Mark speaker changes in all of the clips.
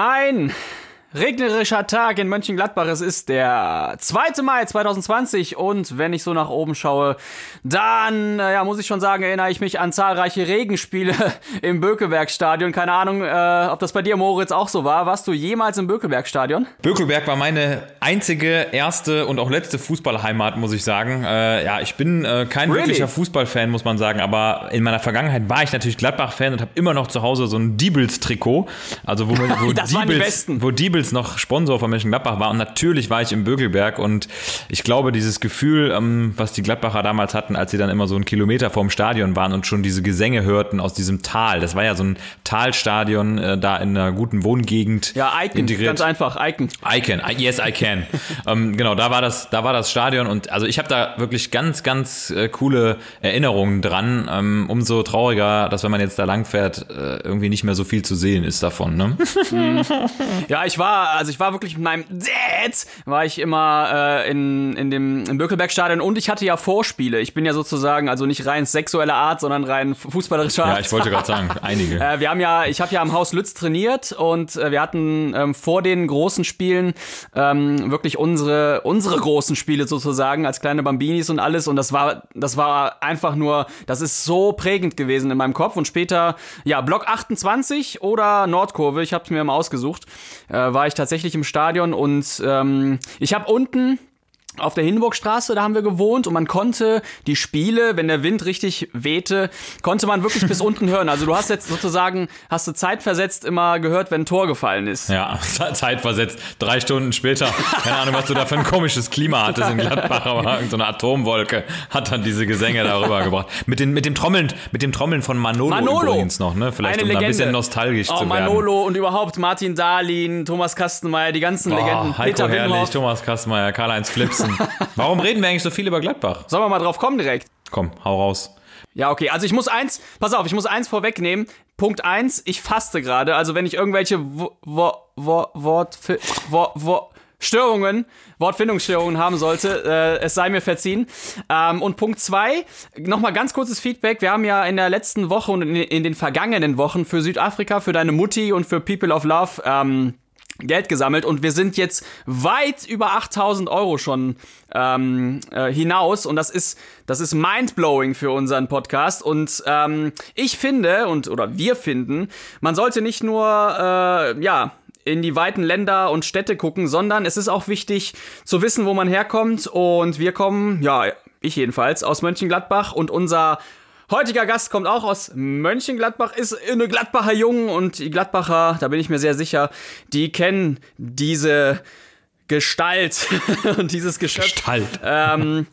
Speaker 1: Ein regnerischer Tag in Mönchengladbach. Es ist der 2. Mai 2020 und wenn ich so nach oben schaue, dann ja, muss ich schon sagen, erinnere ich mich an zahlreiche Regenspiele im Bökelbergstadion. Keine Ahnung, äh, ob das bei dir, Moritz, auch so war. Warst du jemals im Bökelbergstadion?
Speaker 2: Bökelberg war meine einzige, erste und auch letzte Fußballheimat, muss ich sagen. Äh, ja, ich bin äh, kein really? wirklicher Fußballfan, muss man sagen, aber in meiner Vergangenheit war ich natürlich Gladbach-Fan und habe immer noch zu Hause so ein Diebels-Trikot. Also wo, wo
Speaker 1: das Diebels, waren die besten.
Speaker 2: Wo Diebels Goebbels noch Sponsor von Mönchengladbach war und natürlich war ich im Bögelberg und ich glaube, dieses Gefühl, ähm, was die Gladbacher damals hatten, als sie dann immer so einen Kilometer vorm Stadion waren und schon diese Gesänge hörten aus diesem Tal, das war ja so ein Talstadion äh, da in einer guten Wohngegend
Speaker 1: ja, Icon, integriert. ganz einfach, Icon.
Speaker 2: Icon, yes I can. ähm, genau, da war das, da war das Stadion und also ich habe da wirklich ganz, ganz äh, coole Erinnerungen dran. Ähm, umso trauriger, dass wenn man jetzt da langfährt, äh, irgendwie nicht mehr so viel zu sehen ist davon. Ne?
Speaker 1: Ja, ich war war, also ich war wirklich mit meinem Dad, war ich immer äh, in, in dem im Bökelbergstadion und ich hatte ja Vorspiele. Ich bin ja sozusagen, also nicht rein sexueller Art, sondern rein fußballerischer Art.
Speaker 2: Ja, ich wollte gerade sagen, einige.
Speaker 1: äh, wir haben ja, ich habe ja am Haus Lütz trainiert und äh, wir hatten ähm, vor den großen Spielen ähm, wirklich unsere, unsere großen Spiele sozusagen als kleine Bambinis und alles und das war, das war einfach nur, das ist so prägend gewesen in meinem Kopf und später, ja, Block 28 oder Nordkurve, ich habe es mir mal ausgesucht, äh, war ich tatsächlich im Stadion und ähm, ich habe unten auf der Hindenburgstraße, da haben wir gewohnt und man konnte die Spiele, wenn der Wind richtig wehte, konnte man wirklich bis unten hören. Also du hast jetzt sozusagen, hast du zeitversetzt immer gehört, wenn ein Tor gefallen ist.
Speaker 2: Ja, zeitversetzt. Drei Stunden später, keine Ahnung, was du da für ein komisches Klima hattest in Gladbach, aber so eine Atomwolke hat dann diese Gesänge darüber gebracht. Mit, den, mit dem Trommeln, mit dem Trommeln von Manolo, Manolo. übrigens noch, ne? Vielleicht
Speaker 1: Eine um
Speaker 2: ein bisschen nostalgisch
Speaker 1: oh,
Speaker 2: zu werden.
Speaker 1: Manolo und überhaupt Martin Dahlin, Thomas Kastenmeier, die ganzen oh, Legenden.
Speaker 2: Heiko Peter Herrlich. Thomas Kastenmeier, Karl-Heinz Flipsen. Warum reden wir eigentlich so viel über Gladbach?
Speaker 1: Sollen wir mal drauf kommen direkt?
Speaker 2: Komm, hau raus.
Speaker 1: Ja, okay. Also ich muss eins, pass auf, ich muss eins vorwegnehmen. Punkt eins, ich faste gerade. Also wenn ich irgendwelche Wo, Wo, Wo, Wort, Wo, Wo, Störungen, Wortfindungsstörungen haben sollte, äh, es sei mir verziehen. Ähm, und Punkt zwei, nochmal ganz kurzes Feedback. Wir haben ja in der letzten Woche und in, in, den vergangenen Wochen für Südafrika, für deine Mutti und für People of Love ähm, Geld gesammelt und wir sind jetzt weit über 8000 Euro schon ähm, äh, hinaus und das ist das ist mindblowing für unseren Podcast und ähm, ich finde und oder wir finden man sollte nicht nur äh, ja in die weiten Länder und Städte gucken, sondern es ist auch wichtig zu wissen, wo man herkommt und wir kommen ja ich jedenfalls aus Mönchengladbach und unser Heutiger Gast kommt auch aus Mönchengladbach, ist eine Gladbacher Jung und die Gladbacher, da bin ich mir sehr sicher, die kennen diese Gestalt und dieses Geschöpf.
Speaker 2: Gestalt.
Speaker 1: Ähm,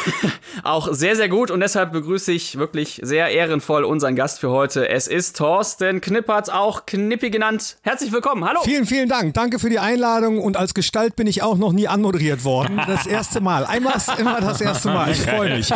Speaker 1: auch sehr, sehr gut und deshalb begrüße ich wirklich sehr ehrenvoll unseren Gast für heute. Es ist Thorsten Knippertz, auch Knippi genannt. Herzlich willkommen, hallo.
Speaker 3: Vielen, vielen Dank. Danke für die Einladung und als Gestalt bin ich auch noch nie anmoderiert worden. Das erste Mal. Einmal ist immer das erste Mal. Ich freue mich.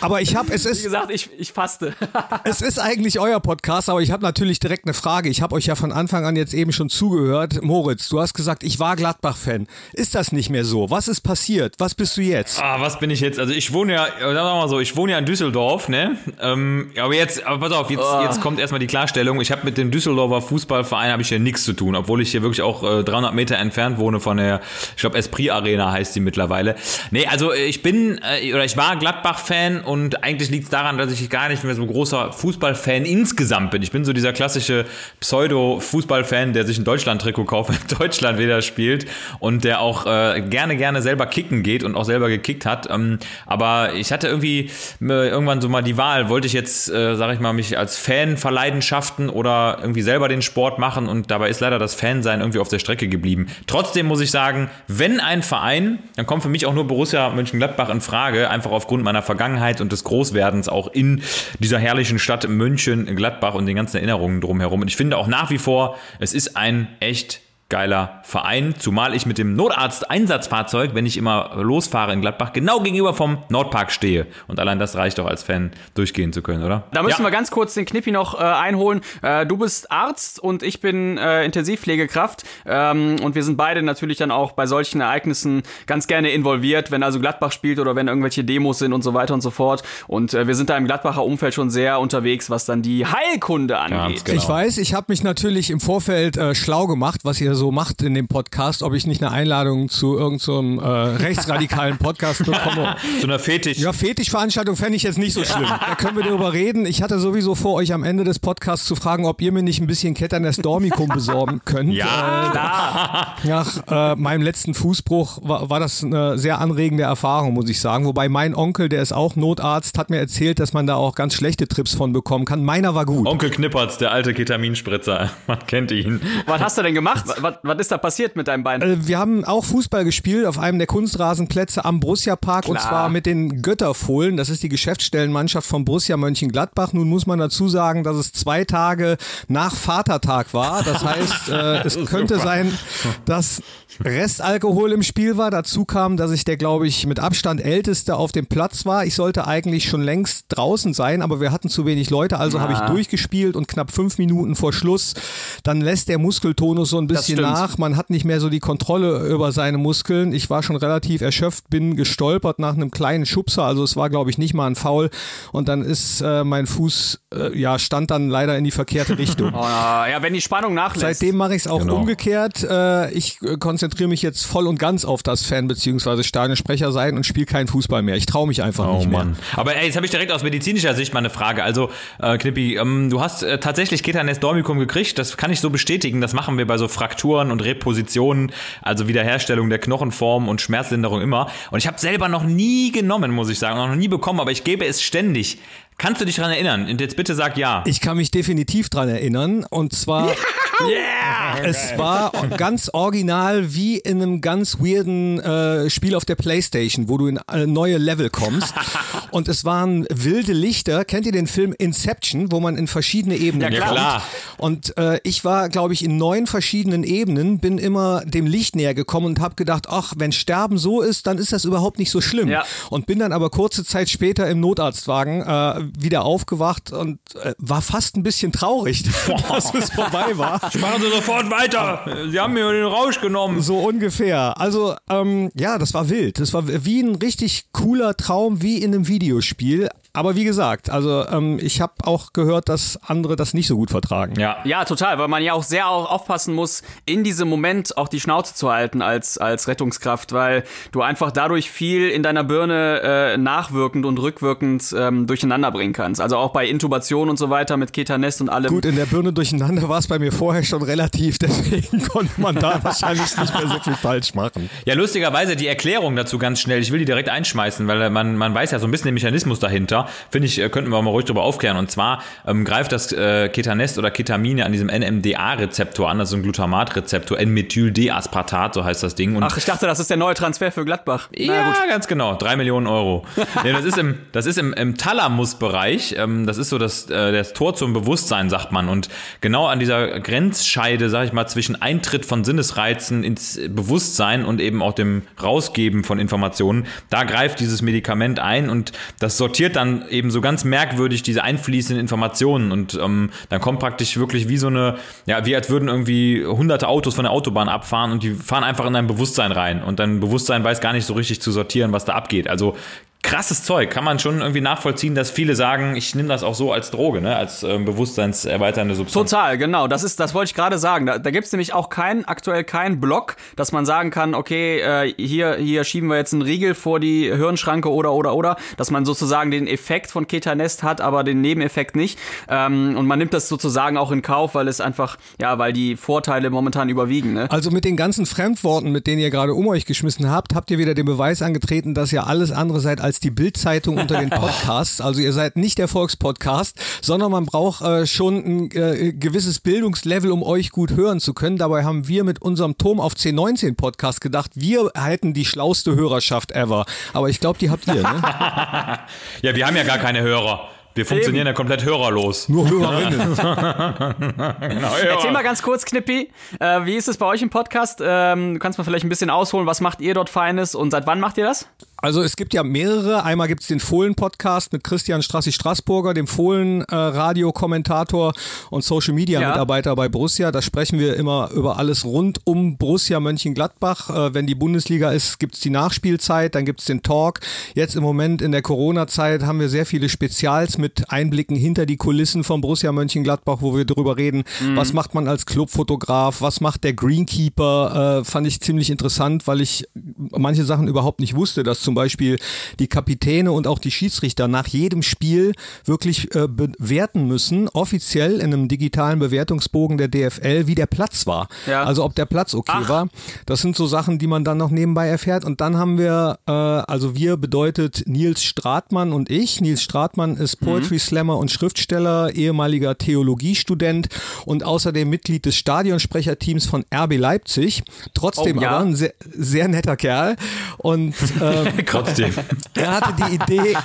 Speaker 3: Aber ich habe, es ist...
Speaker 1: Wie gesagt, ich, ich faste.
Speaker 3: es ist eigentlich euer Podcast, aber ich habe natürlich direkt eine Frage. Ich habe euch ja von Anfang an jetzt eben schon zugehört. Moritz, du hast gesagt, ich war Gladbach-Fan. Ist das nicht mehr so? Was ist passiert? Was bist du jetzt?
Speaker 2: Ah, was bin ich ich jetzt, also ich wohne ja, sagen wir mal so, ich wohne ja in Düsseldorf, ne? Ähm, aber jetzt, aber pass auf, jetzt, oh. jetzt kommt erstmal die Klarstellung. Ich habe mit dem Düsseldorfer Fußballverein habe ich hier nichts zu tun, obwohl ich hier wirklich auch äh, 300 Meter entfernt wohne von der, ich glaube Esprit Arena heißt die mittlerweile. Nee, also ich bin äh, oder ich war Gladbach-Fan und eigentlich liegt es daran, dass ich gar nicht mehr so großer Fußballfan insgesamt bin. Ich bin so dieser klassische Pseudo-Fußballfan, der sich ein Deutschland-Trikot kauft, wenn Deutschland wieder spielt und der auch äh, gerne, gerne selber kicken geht und auch selber gekickt hat. Ähm, ähm, aber ich hatte irgendwie äh, irgendwann so mal die Wahl, wollte ich jetzt, äh, sag ich mal, mich als Fan verleidenschaften oder irgendwie selber den Sport machen und dabei ist leider das Fansein irgendwie auf der Strecke geblieben. Trotzdem muss ich sagen, wenn ein Verein, dann kommt für mich auch nur Borussia Mönchengladbach in Frage, einfach aufgrund meiner Vergangenheit und des Großwerdens auch in dieser herrlichen Stadt München, Gladbach und den ganzen Erinnerungen drumherum. Und ich finde auch nach wie vor, es ist ein echt geiler Verein, zumal ich mit dem Notarzt-Einsatzfahrzeug, wenn ich immer losfahre in Gladbach, genau gegenüber vom Nordpark stehe. Und allein das reicht doch als Fan, durchgehen zu können, oder?
Speaker 1: Da müssen ja. wir ganz kurz den Knippi noch äh, einholen. Äh, du bist Arzt und ich bin äh, Intensivpflegekraft. Ähm, und wir sind beide natürlich dann auch bei solchen Ereignissen ganz gerne involviert, wenn also Gladbach spielt oder wenn irgendwelche Demos sind und so weiter und so fort. Und äh, wir sind da im Gladbacher Umfeld schon sehr unterwegs, was dann die Heilkunde angeht.
Speaker 3: Genau. Ich weiß, ich habe mich natürlich im Vorfeld äh, schlau gemacht, was ihr so macht in dem Podcast, ob ich nicht eine Einladung zu irgendeinem so äh, rechtsradikalen Podcast bekomme.
Speaker 2: so einer Fetisch.
Speaker 3: Ja, Fetischveranstaltung fände ich jetzt nicht so schlimm. Da können wir darüber reden. Ich hatte sowieso vor, euch am Ende des Podcasts zu fragen, ob ihr mir nicht ein bisschen Ketternest Dormicum besorgen könnt.
Speaker 2: Ja,
Speaker 3: äh, Nach äh, meinem letzten Fußbruch war, war das eine sehr anregende Erfahrung, muss ich sagen. Wobei mein Onkel, der ist auch Notarzt, hat mir erzählt, dass man da auch ganz schlechte Trips von bekommen kann. Meiner war gut.
Speaker 2: Onkel Knippertz, der alte Ketaminspritzer. Man kennt ihn.
Speaker 1: Was hast du denn gemacht? Was, ist da passiert mit deinem Bein?
Speaker 3: Äh, wir haben auch Fußball gespielt auf einem der Kunstrasenplätze am Borussia Park Klar. und zwar mit den Götterfohlen. Das ist die Geschäftsstellenmannschaft von Borussia Mönchengladbach. Nun muss man dazu sagen, dass es zwei Tage nach Vatertag war. Das heißt, äh, es könnte sein, dass Restalkohol im Spiel war. Dazu kam, dass ich der, glaube ich, mit Abstand älteste auf dem Platz war. Ich sollte eigentlich schon längst draußen sein, aber wir hatten zu wenig Leute, also ja. habe ich durchgespielt und knapp fünf Minuten vor Schluss, dann lässt der Muskeltonus so ein bisschen nach. Man hat nicht mehr so die Kontrolle über seine Muskeln. Ich war schon relativ erschöpft, bin gestolpert nach einem kleinen Schubser, also es war, glaube ich, nicht mal ein Foul. Und dann ist äh, mein Fuß, äh, ja, stand dann leider in die verkehrte Richtung.
Speaker 1: oh, ja, wenn die Spannung nachlässt.
Speaker 3: Seitdem mache ich es auch genau. umgekehrt. Äh, ich konzentriere konzentriere mich jetzt voll und ganz auf das Fan- bzw. Stadionsprecher sein und spiele keinen Fußball mehr. Ich traue mich einfach oh, nicht mehr. Mann.
Speaker 2: Aber ey, jetzt habe ich direkt aus medizinischer Sicht mal eine Frage. Also, äh, Knippi, ähm, du hast äh, tatsächlich Ketanes Dormicum gekriegt. Das kann ich so bestätigen. Das machen wir bei so Frakturen und Repositionen, also Wiederherstellung der Knochenform und Schmerzlinderung immer. Und ich habe selber noch nie genommen, muss ich sagen, noch nie bekommen, aber ich gebe es ständig. Kannst du dich daran erinnern? Und jetzt bitte sag ja.
Speaker 3: Ich kann mich definitiv daran erinnern. Und zwar. Yeah! Es war ganz original wie in einem ganz weirden äh, Spiel auf der Playstation, wo du in äh, neue Level kommst. und es waren wilde Lichter. Kennt ihr den Film Inception, wo man in verschiedene Ebenen
Speaker 2: ja, klar.
Speaker 3: Und äh, ich war, glaube ich, in neun verschiedenen Ebenen, bin immer dem Licht näher gekommen und habe gedacht, ach, wenn Sterben so ist, dann ist das überhaupt nicht so schlimm. Ja. Und bin dann aber kurze Zeit später im Notarztwagen äh, wieder aufgewacht und äh, war fast ein bisschen traurig, dass es vorbei war.
Speaker 2: Machen Sie sofort weiter. Sie haben mir den Rausch genommen.
Speaker 3: So ungefähr. Also, ähm, ja, das war wild. Das war wie ein richtig cooler Traum, wie in einem Videospiel. Aber wie gesagt, also ähm, ich habe auch gehört, dass andere das nicht so gut vertragen.
Speaker 1: Ja. ja, total, weil man ja auch sehr auch aufpassen muss, in diesem Moment auch die Schnauze zu halten als, als Rettungskraft, weil du einfach dadurch viel in deiner Birne äh, nachwirkend und rückwirkend ähm, durcheinander bringen kannst. Also auch bei Intubation und so weiter mit Ketanest und allem.
Speaker 3: Gut, in der Birne durcheinander war es bei mir vorher schon relativ, deswegen konnte man da wahrscheinlich nicht mehr so viel falsch machen.
Speaker 2: Ja, lustigerweise die Erklärung dazu ganz schnell. Ich will die direkt einschmeißen, weil man, man weiß ja so ein bisschen den Mechanismus dahinter finde ich, äh, könnten wir mal ruhig darüber aufklären. Und zwar ähm, greift das äh, Ketanest oder Ketamine an diesem NMDA-Rezeptor an, also ein Glutamatrezeptor, N-Methyl-D-Aspartat, so heißt das Ding.
Speaker 1: Und Ach, ich dachte, das ist der neue Transfer für Gladbach.
Speaker 2: Ja, ganz genau. Drei Millionen Euro. nee, das ist im, das ist im, im Thalamus-Bereich. Ähm, das ist so das, äh, das Tor zum Bewusstsein, sagt man. Und genau an dieser Grenzscheide, sag ich mal, zwischen Eintritt von Sinnesreizen ins Bewusstsein und eben auch dem Rausgeben von Informationen, da greift dieses Medikament ein und das sortiert dann eben so ganz merkwürdig diese einfließenden Informationen und ähm, dann kommt praktisch wirklich wie so eine, ja, wie als würden irgendwie hunderte Autos von der Autobahn abfahren und die fahren einfach in dein Bewusstsein rein und dein Bewusstsein weiß gar nicht so richtig zu sortieren, was da abgeht. Also krasses Zeug. Kann man schon irgendwie nachvollziehen, dass viele sagen, ich nehme das auch so als Droge, ne? als ähm, bewusstseinserweiternde Substanz.
Speaker 1: Total, genau. Das ist, das wollte ich gerade sagen. Da, da gibt es nämlich auch kein, aktuell keinen Block, dass man sagen kann, okay, äh, hier, hier schieben wir jetzt einen Riegel vor die Hirnschranke oder oder oder, dass man sozusagen den Effekt von Ketanest hat, aber den Nebeneffekt nicht. Ähm, und man nimmt das sozusagen auch in Kauf, weil es einfach, ja, weil die Vorteile momentan überwiegen. Ne?
Speaker 3: Also mit den ganzen Fremdworten, mit denen ihr gerade um euch geschmissen habt, habt ihr wieder den Beweis angetreten, dass ihr alles andere seid als die Bildzeitung unter den Podcasts. Also ihr seid nicht der Volkspodcast, sondern man braucht äh, schon ein äh, gewisses Bildungslevel, um euch gut hören zu können. Dabei haben wir mit unserem Turm auf C19 Podcast gedacht, wir hätten die schlauste Hörerschaft ever. Aber ich glaube, die habt ihr, ne?
Speaker 2: ja, wir haben ja gar keine Hörer. Wir funktionieren Eben. ja komplett hörerlos.
Speaker 3: Nur Hörerinnen.
Speaker 1: genau, Erzähl mal ganz kurz, Knippi, äh, wie ist es bei euch im Podcast? Ähm, du kannst mal vielleicht ein bisschen ausholen, was macht ihr dort Feines und seit wann macht ihr das?
Speaker 3: Also es gibt ja mehrere. Einmal gibt es den Fohlen-Podcast mit Christian Strassi-Straßburger, dem Fohlen-Radio-Kommentator und Social-Media-Mitarbeiter ja. bei Borussia. Da sprechen wir immer über alles rund um Borussia Mönchengladbach. Äh, wenn die Bundesliga ist, gibt es die Nachspielzeit, dann gibt es den Talk. Jetzt im Moment in der Corona-Zeit haben wir sehr viele Spezials mit Einblicken hinter die Kulissen von Borussia Mönchengladbach, wo wir darüber reden, mhm. was macht man als Clubfotograf, was macht der Greenkeeper. Äh, fand ich ziemlich interessant, weil ich manche Sachen überhaupt nicht wusste, dass zum Beispiel die Kapitäne und auch die Schiedsrichter nach jedem Spiel wirklich äh, bewerten müssen, offiziell in einem digitalen Bewertungsbogen der DFL, wie der Platz war. Ja. Also ob der Platz okay Ach. war. Das sind so Sachen, die man dann noch nebenbei erfährt. Und dann haben wir, äh, also wir bedeutet Nils Stratmann und ich. Nils Stratmann ist mhm. Poetry Slammer und Schriftsteller, ehemaliger Theologiestudent und außerdem Mitglied des Stadionsprecherteams von RB Leipzig. Trotzdem oh, ja. aber ein sehr, sehr netter Kerl. Und äh,
Speaker 2: Trotzdem.
Speaker 3: Er hatte die Idee,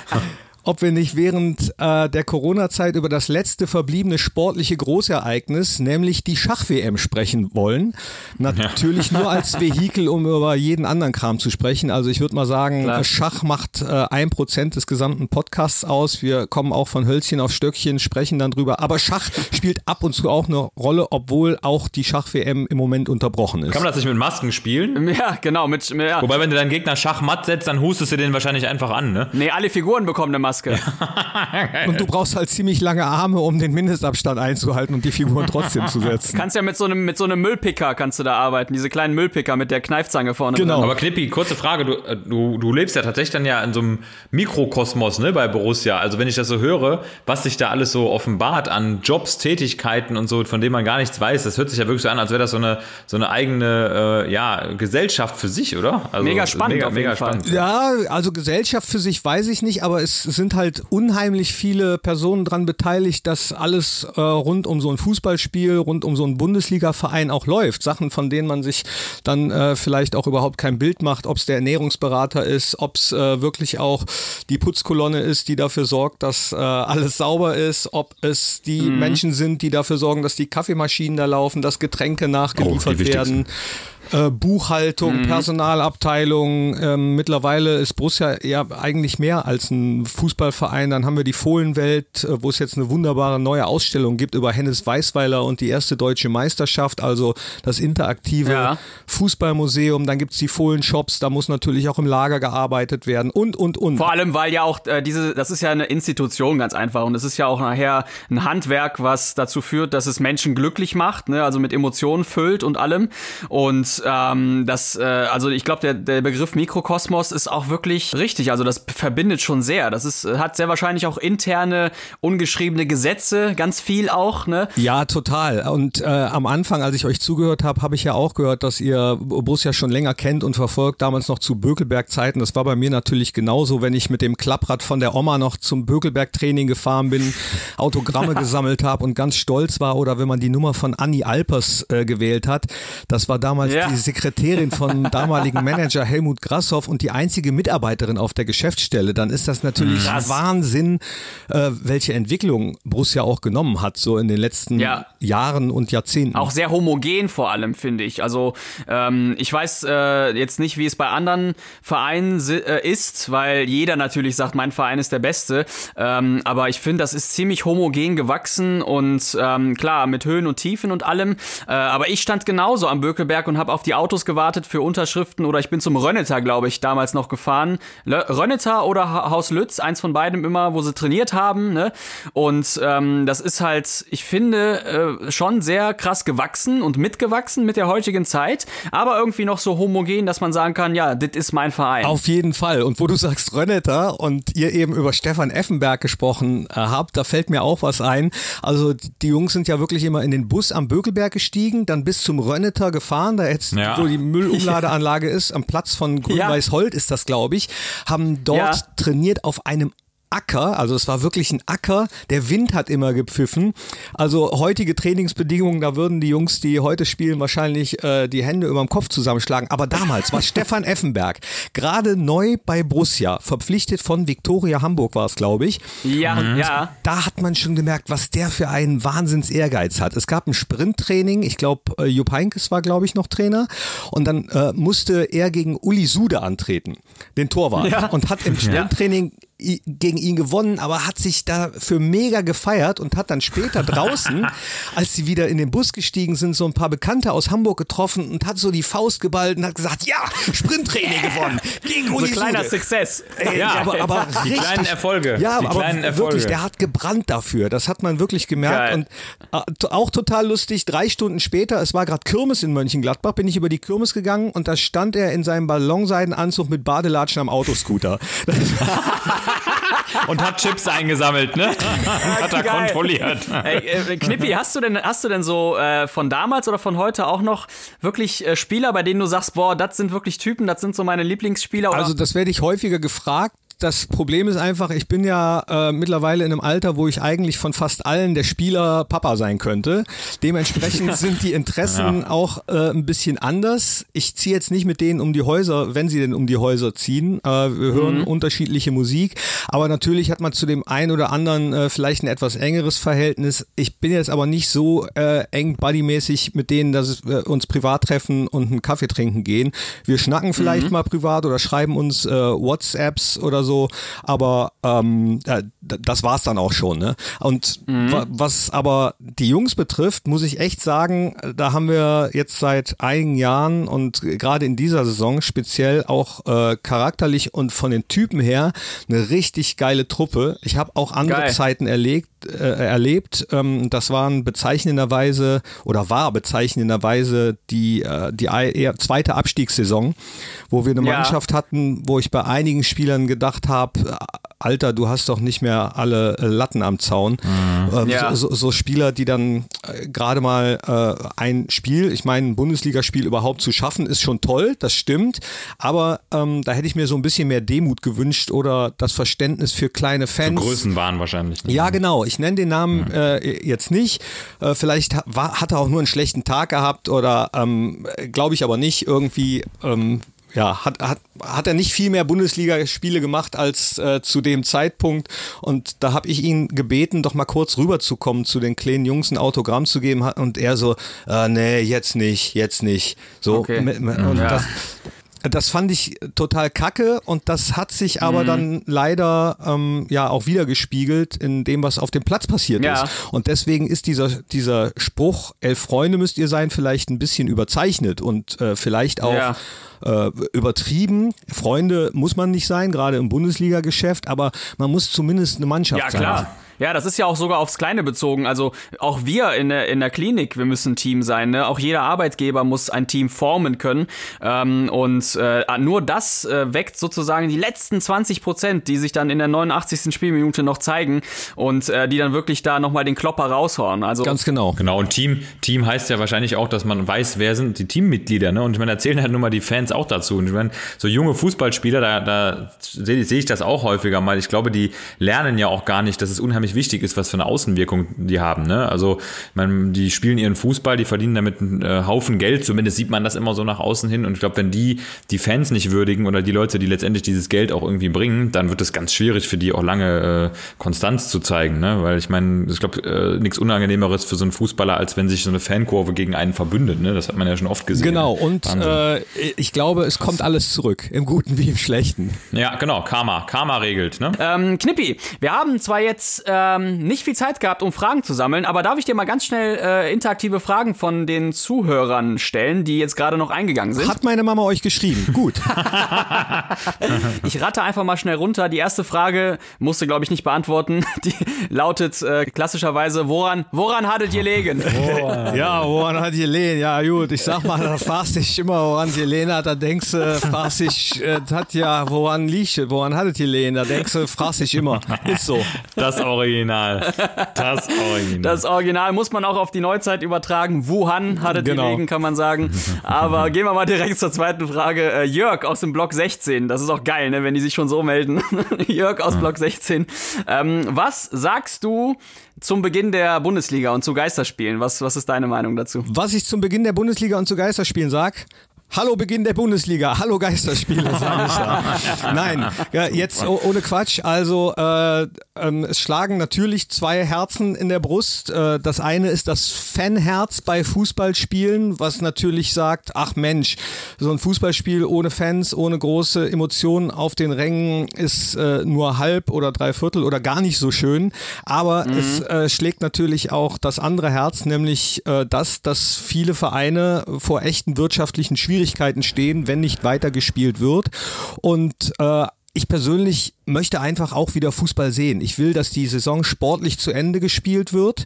Speaker 3: ob wir nicht während äh, der Corona-Zeit über das letzte verbliebene sportliche Großereignis, nämlich die Schach-WM, sprechen wollen. Natürlich ja. nur als Vehikel, um über jeden anderen Kram zu sprechen. Also ich würde mal sagen, Klar. Schach macht äh, ein äh, Prozent des gesamten Podcasts aus. Wir kommen auch von Hölzchen auf Stöckchen, sprechen dann drüber. Aber Schach spielt ab und zu auch eine Rolle, obwohl auch die Schach-WM im Moment unterbrochen ist.
Speaker 2: Kann man das nicht mit Masken spielen?
Speaker 1: Ja, genau. Mit, ja.
Speaker 2: Wobei, wenn du deinen Gegner Schachmatt setzt, dann hustest du den wahrscheinlich einfach an, ne?
Speaker 1: Nee, alle Figuren bekommen eine Maske. Maske.
Speaker 3: und du brauchst halt ziemlich lange Arme, um den Mindestabstand einzuhalten und die Figuren trotzdem zu setzen.
Speaker 1: Du kannst ja mit so einem, mit so einem Müllpicker kannst du da arbeiten, diese kleinen Müllpicker mit der Kneifzange vorne.
Speaker 2: Genau. Drin. Aber Knippi, kurze Frage, du, äh, du, du lebst ja tatsächlich dann ja in so einem Mikrokosmos, ne, bei Borussia. Also wenn ich das so höre, was sich da alles so offenbart an Jobs, Tätigkeiten und so, von denen man gar nichts weiß, das hört sich ja wirklich so an, als wäre das so eine, so eine eigene, äh, ja, Gesellschaft für sich, oder?
Speaker 1: Also, mega spannend, mega, mega spannend.
Speaker 3: Ja, also Gesellschaft für sich weiß ich nicht, aber es sind sind halt unheimlich viele Personen dran beteiligt, dass alles äh, rund um so ein Fußballspiel, rund um so einen Bundesliga-Verein auch läuft. Sachen, von denen man sich dann äh, vielleicht auch überhaupt kein Bild macht, ob es der Ernährungsberater ist, ob es äh, wirklich auch die Putzkolonne ist, die dafür sorgt, dass äh, alles sauber ist, ob es die mhm. Menschen sind, die dafür sorgen, dass die Kaffeemaschinen da laufen, dass Getränke nachgeliefert oh, werden. Äh, Buchhaltung, mhm. Personalabteilung. Ähm, mittlerweile ist Borussia ja eigentlich mehr als ein Fußballverein. Dann haben wir die Fohlenwelt, äh, wo es jetzt eine wunderbare neue Ausstellung gibt über Hennes Weißweiler und die erste deutsche Meisterschaft, also das interaktive ja. Fußballmuseum. Dann gibt es die Fohlenshops, da muss natürlich auch im Lager gearbeitet werden und, und, und.
Speaker 1: Vor allem, weil ja auch äh, diese, das ist ja eine Institution ganz einfach und es ist ja auch nachher ein Handwerk, was dazu führt, dass es Menschen glücklich macht, ne? also mit Emotionen füllt und allem. Und ähm, das, äh, also ich glaube, der, der Begriff Mikrokosmos ist auch wirklich richtig. Also das verbindet schon sehr. Das ist, hat sehr wahrscheinlich auch interne, ungeschriebene Gesetze, ganz viel auch, ne?
Speaker 3: Ja, total. Und äh, am Anfang, als ich euch zugehört habe, habe ich ja auch gehört, dass ihr Bus ja schon länger kennt und verfolgt, damals noch zu Bökelberg-Zeiten. Das war bei mir natürlich genauso, wenn ich mit dem Klapprad von der Oma noch zum Bökelberg-Training gefahren bin, Autogramme gesammelt habe und ganz stolz war oder wenn man die Nummer von Anni Alpers äh, gewählt hat. Das war damals ja ja. die Sekretärin von damaligen Manager Helmut Grasshoff und die einzige Mitarbeiterin auf der Geschäftsstelle, dann ist das natürlich Krass. Wahnsinn, äh, welche Entwicklung Borussia auch genommen hat, so in den letzten ja. Jahren und Jahrzehnten.
Speaker 1: Auch sehr homogen vor allem, finde ich. Also ähm, ich weiß äh, jetzt nicht, wie es bei anderen Vereinen äh, ist, weil jeder natürlich sagt, mein Verein ist der Beste. Ähm, aber ich finde, das ist ziemlich homogen gewachsen und ähm, klar, mit Höhen und Tiefen und allem. Äh, aber ich stand genauso am Bökelberg und habe auf die Autos gewartet für Unterschriften oder ich bin zum Rönneter, glaube ich, damals noch gefahren. Rönneter oder Haus Lütz, eins von beidem immer, wo sie trainiert haben. Ne? Und ähm, das ist halt, ich finde, äh, schon sehr krass gewachsen und mitgewachsen mit der heutigen Zeit, aber irgendwie noch so homogen, dass man sagen kann, ja, das ist mein Verein.
Speaker 3: Auf jeden Fall. Und wo du sagst Rönneter und ihr eben über Stefan Effenberg gesprochen äh, habt, da fällt mir auch was ein. Also die Jungs sind ja wirklich immer in den Bus am Bökelberg gestiegen, dann bis zum Rönneter gefahren, da jetzt ja. wo die Müllumladeanlage ist, am Platz von Grün-Weiß-Holt ist das, glaube ich, haben dort trainiert auf einem Acker, also es war wirklich ein Acker. Der Wind hat immer gepfiffen. Also heutige Trainingsbedingungen, da würden die Jungs, die heute spielen, wahrscheinlich äh, die Hände über dem Kopf zusammenschlagen. Aber damals war Stefan Effenberg gerade neu bei Borussia, verpflichtet von Viktoria Hamburg war es, glaube ich.
Speaker 1: Ja, mhm. ja.
Speaker 3: Da hat man schon gemerkt, was der für einen Wahnsinns Ehrgeiz hat. Es gab ein Sprinttraining, ich glaube, äh, Jupp Heynckes war, glaube ich, noch Trainer. Und dann äh, musste er gegen Uli Sude antreten, den Torwart. Ja. Und hat im Sprinttraining gegen ihn gewonnen, aber hat sich dafür mega gefeiert und hat dann später draußen, als sie wieder in den Bus gestiegen sind, so ein paar Bekannte aus Hamburg getroffen und hat so die Faust geballt und hat gesagt, ja, Sprinttraining gewonnen gegen Uli
Speaker 1: so kleiner Success.
Speaker 3: Ey, ja, aber, aber
Speaker 2: die
Speaker 3: richtig,
Speaker 2: kleinen Erfolge.
Speaker 3: Ja,
Speaker 2: die
Speaker 3: aber
Speaker 2: kleinen
Speaker 3: Erfolge. wirklich, der hat gebrannt dafür. Das hat man wirklich gemerkt Geil. und äh, auch total lustig. Drei Stunden später, es war gerade Kirmes in Mönchengladbach, bin ich über die Kirmes gegangen und da stand er in seinem Ballonseidenanzug mit Badelatschen am Autoscooter.
Speaker 2: und hat Chips eingesammelt, ne? hat er
Speaker 1: Geil.
Speaker 2: kontrolliert.
Speaker 1: Ey, äh, Knippi, hast du denn, hast du denn so äh, von damals oder von heute auch noch wirklich äh, Spieler, bei denen du sagst, boah, das sind wirklich Typen, das sind so meine Lieblingsspieler? Oder?
Speaker 3: Also das werde ich häufiger gefragt das Problem ist einfach, ich bin ja äh, mittlerweile in einem Alter, wo ich eigentlich von fast allen der Spieler Papa sein könnte. Dementsprechend sind die Interessen ja. auch äh, ein bisschen anders. Ich ziehe jetzt nicht mit denen um die Häuser, wenn sie denn um die Häuser ziehen. Äh, wir hören mhm. unterschiedliche Musik, aber natürlich hat man zu dem einen oder anderen äh, vielleicht ein etwas engeres Verhältnis. Ich bin jetzt aber nicht so äh, eng buddymäßig mit denen, dass wir uns privat treffen und einen Kaffee trinken gehen. Wir schnacken vielleicht mhm. mal privat oder schreiben uns äh, WhatsApps oder so so, aber ähm, äh, das war's dann auch schon. Ne? Und mhm. wa was aber die Jungs betrifft, muss ich echt sagen, da haben wir jetzt seit einigen Jahren und gerade in dieser Saison speziell auch äh, charakterlich und von den Typen her eine richtig geile Truppe. Ich habe auch andere Geil. Zeiten erlebt, äh, erlebt. Ähm, das waren bezeichnenderweise oder war bezeichnenderweise die, äh, die zweite Abstiegssaison, wo wir eine ja. Mannschaft hatten, wo ich bei einigen Spielern gedacht habe, Alter, du hast doch nicht mehr alle äh, Latten am Zaun. Mhm. Ähm, ja. so, so, Spieler, die dann äh, gerade mal äh, ein Spiel, ich meine, ein Bundesligaspiel überhaupt zu schaffen, ist schon toll, das stimmt. Aber ähm, da hätte ich mir so ein bisschen mehr Demut gewünscht oder das Verständnis für kleine Fans.
Speaker 2: Größen waren wahrscheinlich.
Speaker 3: Ja, genau. Ich nenne den Namen mhm. äh, jetzt nicht. Äh, vielleicht war, hat er auch nur einen schlechten Tag gehabt oder ähm, glaube ich aber nicht. Irgendwie ähm, ja, hat, hat, hat er nicht viel mehr Bundesligaspiele gemacht als äh, zu dem Zeitpunkt. Und da habe ich ihn gebeten, doch mal kurz rüberzukommen zu den kleinen Jungs ein Autogramm zu geben. Und er so, äh, nee, jetzt nicht, jetzt nicht. So, okay. und ja. das, das fand ich total kacke und das hat sich aber mhm. dann leider ähm, ja auch wieder gespiegelt in dem, was auf dem Platz passiert ja. ist. Und deswegen ist dieser, dieser Spruch, elf Freunde müsst ihr sein, vielleicht ein bisschen überzeichnet und äh, vielleicht auch ja. äh, übertrieben. Freunde muss man nicht sein, gerade im Bundesliga-Geschäft, aber man muss zumindest eine Mannschaft sein.
Speaker 1: Ja, klar. Ja, das ist ja auch sogar aufs Kleine bezogen. Also auch wir in der, in der Klinik, wir müssen ein Team sein. Ne? Auch jeder Arbeitgeber muss ein Team formen können. Ähm, und äh, nur das äh, weckt sozusagen die letzten 20 Prozent, die sich dann in der 89. Spielminute noch zeigen und äh, die dann wirklich da nochmal den Klopper raushauen. Also
Speaker 3: Ganz genau.
Speaker 2: Genau, und Team, Team heißt ja wahrscheinlich auch, dass man weiß, wer sind die Teammitglieder. Ne? Und ich meine, erzählen halt nur mal die Fans auch dazu. Und ich meine, so junge Fußballspieler, da, da sehe seh ich das auch häufiger mal. Ich glaube, die lernen ja auch gar nicht, dass es unheimlich unheimlich wichtig ist, was für eine Außenwirkung die haben. Ne? Also, man, die spielen ihren Fußball, die verdienen damit einen äh, Haufen Geld, zumindest sieht man das immer so nach außen hin. Und ich glaube, wenn die die Fans nicht würdigen oder die Leute, die letztendlich dieses Geld auch irgendwie bringen, dann wird es ganz schwierig für die auch lange äh, Konstanz zu zeigen. Ne? Weil ich meine, ich glaube, äh, nichts Unangenehmeres für so einen Fußballer, als wenn sich so eine Fankurve gegen einen verbündet. Ne? Das hat man ja schon oft gesehen.
Speaker 3: Genau, und äh, ich glaube, es Krass. kommt alles zurück, im Guten wie im Schlechten.
Speaker 2: Ja, genau, Karma. Karma regelt. Ne?
Speaker 1: Ähm, Knippi, wir haben zwar jetzt ähm, nicht viel Zeit gehabt, um Fragen zu sammeln, aber darf ich dir mal ganz schnell äh, interaktive Fragen von den Zuhörern stellen, die jetzt gerade noch eingegangen sind?
Speaker 3: Hat meine Mama euch geschrieben. Gut.
Speaker 1: ich rate einfach mal schnell runter. Die erste Frage musste, glaube ich, nicht beantworten. Die lautet äh, klassischerweise, woran, woran hattet ihr legen?
Speaker 3: ja, woran hat ihr legen? Ja, gut, ich sag mal, da fragst dich immer, woran ihr legen hat, da denkst du, fragst dich, äh, hat ja, woran liegt, woran hattet ihr legen? Da denkst du, fragst dich immer. Ist so.
Speaker 2: Das auch Original. Das Original.
Speaker 1: Das Original muss man auch auf die Neuzeit übertragen. Wuhan hatte
Speaker 3: Genau.
Speaker 1: die Wegen, kann man sagen. Aber gehen wir mal direkt zur zweiten Frage. Äh, Jörg aus dem Block 16. Das ist auch geil, ne, wenn die sich schon so melden. Jörg aus Block 16. Ähm, was sagst du zum Beginn der Bundesliga und zu Geisterspielen? Was, was ist deine Meinung dazu?
Speaker 3: Was ich zum Beginn der Bundesliga und zu Geisterspielen sag. Hallo Beginn der Bundesliga, hallo Geisterspiele, sage ich da. Nein, ja, jetzt oh, ohne Quatsch. Also äh, ähm, es schlagen natürlich zwei Herzen in der Brust. Äh, das eine ist das Fanherz bei Fußballspielen, was natürlich sagt, ach Mensch, so ein Fußballspiel ohne Fans, ohne große Emotionen auf den Rängen ist äh, nur halb oder drei Viertel oder gar nicht so schön. Aber es äh, schlägt natürlich auch das andere Herz, nämlich äh, das, dass viele Vereine vor echten wirtschaftlichen Schwierigkeiten stehen, wenn nicht weitergespielt wird. Und äh, ich persönlich möchte einfach auch wieder Fußball sehen. Ich will, dass die Saison sportlich zu Ende gespielt wird.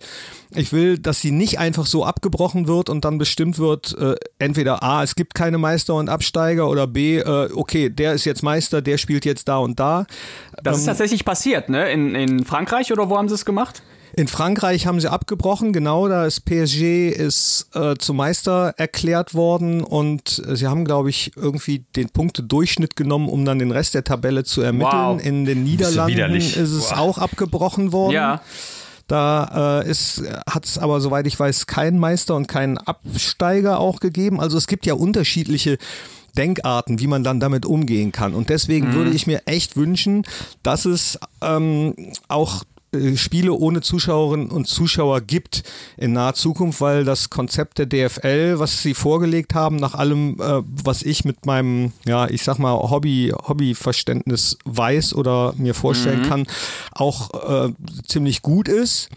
Speaker 3: Ich will, dass sie nicht einfach so abgebrochen wird und dann bestimmt wird, äh, entweder A, es gibt keine Meister und Absteiger oder B, äh, okay, der ist jetzt Meister, der spielt jetzt da und da.
Speaker 1: Das ist
Speaker 3: Ähm,
Speaker 1: tatsächlich passiert, ne? In, in Frankreich oder wo haben sie es gemacht?
Speaker 3: In Frankreich haben sie abgebrochen, genau, da ist PSG ist äh, zum Meister erklärt worden und äh, sie haben, glaube ich, irgendwie den Punktedurchschnitt genommen, um dann den Rest der Tabelle zu ermitteln.
Speaker 1: Wow.
Speaker 3: In den Niederlanden
Speaker 2: widerlich.
Speaker 3: ist es
Speaker 2: Boah.
Speaker 3: auch abgebrochen worden.
Speaker 1: Ja.
Speaker 3: Da äh, ist, hat es aber, soweit ich weiß, keinen Meister und keinen Absteiger auch gegeben. Also es gibt ja unterschiedliche Denkarten, wie man dann damit umgehen kann. Und deswegen würde ich mir echt wünschen, dass es ähm, auch äh, Spiele ohne Zuschauerinnen und Zuschauer gibt in naher Zukunft, weil das Konzept der DFL, was sie vorgelegt haben, nach allem, äh, was ich mit meinem, ja, ich sag mal, Hobby, Hobbyverständnis weiß oder mir vorstellen kann, auch äh, ziemlich gut ist.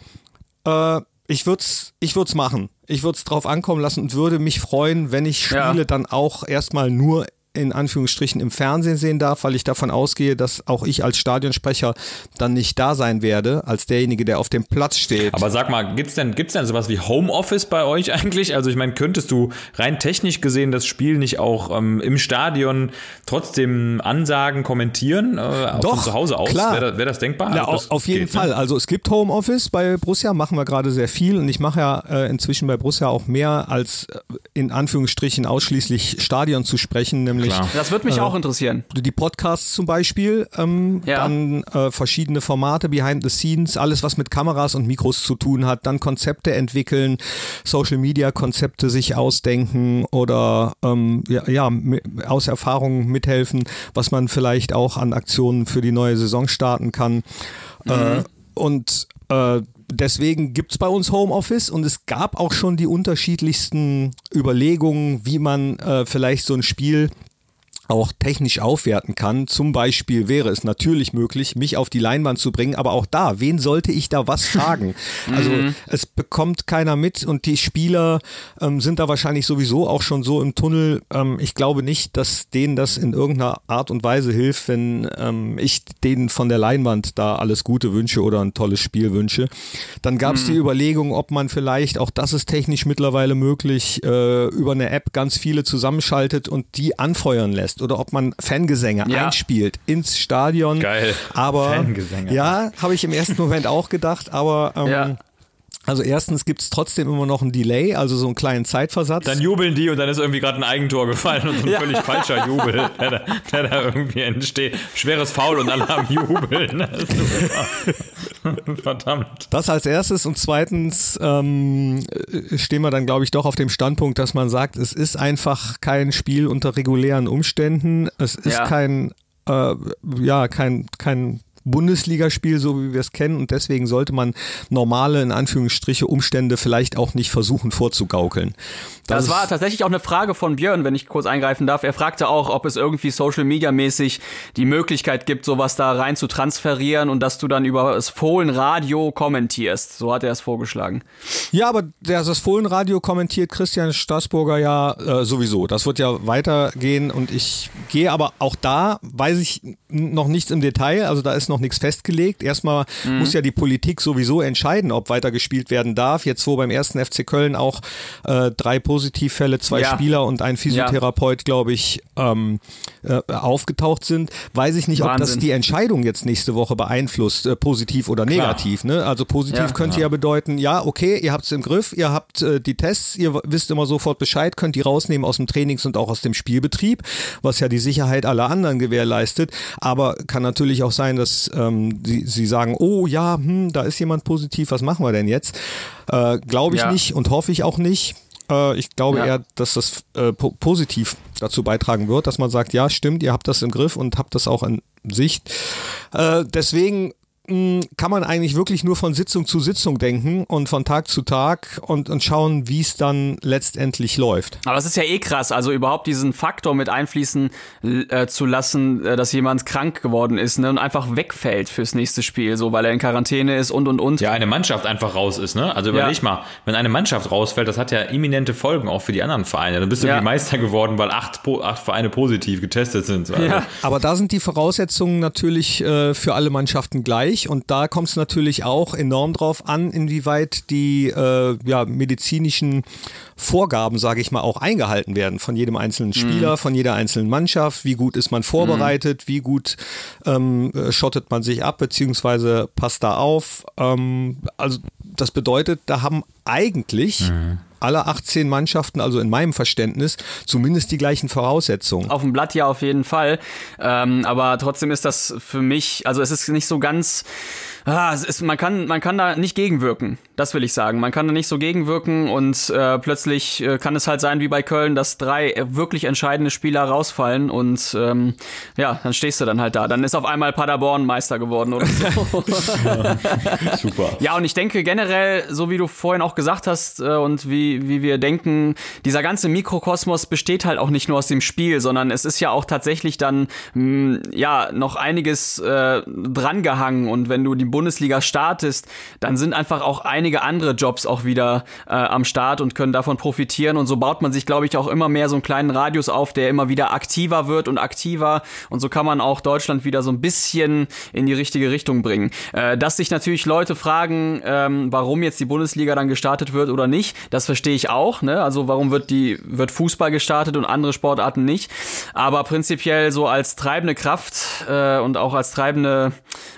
Speaker 3: Äh, ich würde es ich würd's machen. Ich würde es drauf ankommen lassen und würde mich freuen, wenn ich Spiele
Speaker 1: Ja.
Speaker 3: dann auch erstmal nur in Anführungsstrichen im Fernsehen sehen darf, weil ich davon ausgehe, dass auch ich als Stadionsprecher dann nicht da sein werde, als derjenige, der auf dem Platz steht.
Speaker 2: Aber sag mal, gibt's denn, gibt's denn sowas wie Homeoffice bei euch eigentlich? Also ich meine, könntest du rein technisch gesehen das Spiel nicht auch ähm, im Stadion trotzdem ansagen, kommentieren? Äh,
Speaker 3: Doch,
Speaker 2: zu Hause aus?
Speaker 3: klar.
Speaker 2: Wäre das, wär das denkbar?
Speaker 3: Ja,
Speaker 2: Also das
Speaker 3: au- auf jeden
Speaker 2: geht, ne?
Speaker 3: Fall. Also es gibt Homeoffice bei Borussia, machen wir gerade sehr viel und ich mache ja äh, inzwischen bei Borussia auch mehr als äh, in Anführungsstrichen ausschließlich Stadion zu sprechen, nämlich
Speaker 2: Klar.
Speaker 1: Das würde mich auch interessieren.
Speaker 3: die Podcasts zum Beispiel, ähm,
Speaker 1: Ja.
Speaker 3: dann äh, verschiedene Formate, Behind the Scenes, alles was mit Kameras und Mikros zu tun hat, dann Konzepte entwickeln, Social Media Konzepte sich ausdenken oder ähm, ja, ja aus Erfahrung mithelfen, was man vielleicht auch an Aktionen für die neue Saison starten kann. Äh, und äh, deswegen gibt es bei uns Homeoffice und es gab auch schon die unterschiedlichsten Überlegungen, wie man äh, vielleicht so ein Spiel auch technisch aufwerten kann. Zum Beispiel wäre es natürlich möglich, mich auf die Leinwand zu bringen, aber auch da, wen sollte ich da was fragen? also es bekommt keiner mit und die Spieler ähm, sind da wahrscheinlich sowieso auch schon so im Tunnel. Ähm, ich glaube nicht, dass denen das in irgendeiner Art und Weise hilft, wenn ähm, ich denen von der Leinwand da alles Gute wünsche oder ein tolles Spiel wünsche. Dann gab es die Überlegung, ob man vielleicht, auch das ist technisch mittlerweile möglich, äh, über eine App ganz viele zusammenschaltet und die anfeuern lässt oder ob man Fangesänge
Speaker 1: Ja.
Speaker 3: einspielt ins Stadion.
Speaker 2: Geil.
Speaker 3: Aber
Speaker 2: Fangesänge.
Speaker 3: ja, habe ich im ersten Moment auch gedacht, aber ähm,
Speaker 1: Ja.
Speaker 3: Also erstens gibt es trotzdem immer noch einen Delay, also so einen kleinen Zeitversatz.
Speaker 2: Dann jubeln die und dann ist irgendwie gerade ein Eigentor gefallen und so ein völlig falscher Jubel, der da, der da irgendwie entsteht. Schweres Foul und alle am Jubeln. Verdammt.
Speaker 3: Das als erstes und zweitens ähm, äh, stehen wir dann, glaube ich, doch auf dem Standpunkt, dass man sagt, es ist einfach kein Spiel unter regulären Umständen. Es ist
Speaker 1: Ja.
Speaker 3: kein, äh, ja, kein, kein Bundesligaspiel, so wie wir es kennen, und deswegen sollte man normale, in Anführungsstriche, Umstände vielleicht auch nicht versuchen vorzugaukeln.
Speaker 1: Das,
Speaker 3: ist-
Speaker 1: war tatsächlich auch eine Frage von Björn, wenn ich kurz eingreifen darf. Er fragte auch, ob es irgendwie Social Media mäßig die Möglichkeit gibt, sowas da rein zu transferieren und dass du dann über das Fohlenradio kommentierst. So hat er es vorgeschlagen.
Speaker 3: Ja, aber das Fohlenradio kommentiert Christian Straßburger ja äh, sowieso. Das wird ja weitergehen und ich gehe aber auch da, weiß ich noch nichts im Detail. Also da ist ist noch nichts festgelegt. Erstmal mhm. muss ja die Politik sowieso entscheiden, ob weiter gespielt werden darf. Jetzt, wo beim ersten FC Köln auch äh, drei Positivfälle, zwei ja. Spieler und ein Physiotherapeut, ja. glaube ich, ähm, äh, aufgetaucht sind, weiß ich nicht, Wahnsinn. ob das die Entscheidung jetzt nächste Woche beeinflusst, äh, positiv oder negativ. Ne? Also positiv ja, könnte ja bedeuten, ja, okay, ihr habt es im Griff, ihr habt äh, die Tests, ihr wisst immer sofort Bescheid, könnt die rausnehmen aus dem Trainings- und auch aus dem Spielbetrieb, was ja die Sicherheit aller anderen gewährleistet. Aber kann natürlich auch sein, dass ähm, sie, sie sagen, oh ja, hm, da ist jemand positiv, was machen wir denn jetzt? Äh, Glaube ich ja. nicht und hoffe ich auch nicht. Äh, ich glaube ja. eher, dass das äh, po positiv dazu beitragen wird, dass man sagt, ja, stimmt, ihr habt das im Griff und habt das auch in Sicht. Äh, kann man eigentlich wirklich nur von Sitzung zu Sitzung denken und von Tag zu Tag und, und schauen, wie es dann letztendlich läuft.
Speaker 1: Aber es ist ja eh krass, also überhaupt diesen Faktor mit einfließen äh, zu lassen, äh, dass jemand krank geworden ist ne, und einfach wegfällt fürs nächste Spiel, so weil er in Quarantäne ist und und und.
Speaker 2: Ja, eine Mannschaft einfach raus ist, ne? Also überleg ja. mal, wenn eine Mannschaft rausfällt, das hat ja imminente Folgen auch für die anderen Vereine. Dann bist du ja. irgendwie Meister geworden, weil acht, acht Vereine positiv getestet sind.
Speaker 3: Also. Ja. Aber da sind die Voraussetzungen natürlich äh, für alle Mannschaften gleich wichtig und da kommt es natürlich auch enorm drauf an, inwieweit die äh, ja, medizinischen Vorgaben, sage ich mal, auch eingehalten werden von jedem einzelnen Spieler, mhm. von jeder einzelnen Mannschaft. Wie gut ist man vorbereitet? Mhm. Wie gut ähm, schottet man sich ab, beziehungsweise passt da auf? Ähm, also das bedeutet, da haben eigentlich mhm alle 18 Mannschaften, also in meinem Verständnis, zumindest die gleichen Voraussetzungen.
Speaker 1: Auf dem Blatt ja auf jeden Fall. Ähm, aber trotzdem ist das für mich, also es ist nicht so ganz ah, es ist, man, kann, man kann da nicht gegenwirken. Das will ich sagen. Man kann da nicht so gegenwirken und äh, plötzlich äh, kann es halt sein wie bei Köln, dass drei äh, wirklich entscheidende Spieler rausfallen und ähm, ja, dann stehst du dann halt da. Dann ist auf einmal Paderborn Meister geworden oder so. ja, super. Ja, und ich denke generell, so wie du vorhin auch gesagt hast äh, und wie, wie wir denken, dieser ganze Mikrokosmos besteht halt auch nicht nur aus dem Spiel, sondern es ist ja auch tatsächlich dann mh, ja noch einiges äh, drangehangen und wenn du die Bundesliga startest, dann sind einfach auch einige andere Jobs auch wieder äh, am Start und können davon profitieren. Und so baut man sich, glaube ich, auch immer mehr so einen kleinen Radius auf, der immer wieder aktiver wird und aktiver. Und so kann man auch Deutschland wieder so ein bisschen in die richtige Richtung bringen. Äh, dass sich natürlich Leute fragen, ähm, warum jetzt die Bundesliga dann gestartet wird oder nicht, das verstehe ich auch. Ne? Also warum wird die wird Fußball gestartet und andere Sportarten nicht? Aber prinzipiell so als treibende Kraft äh, und auch als treibende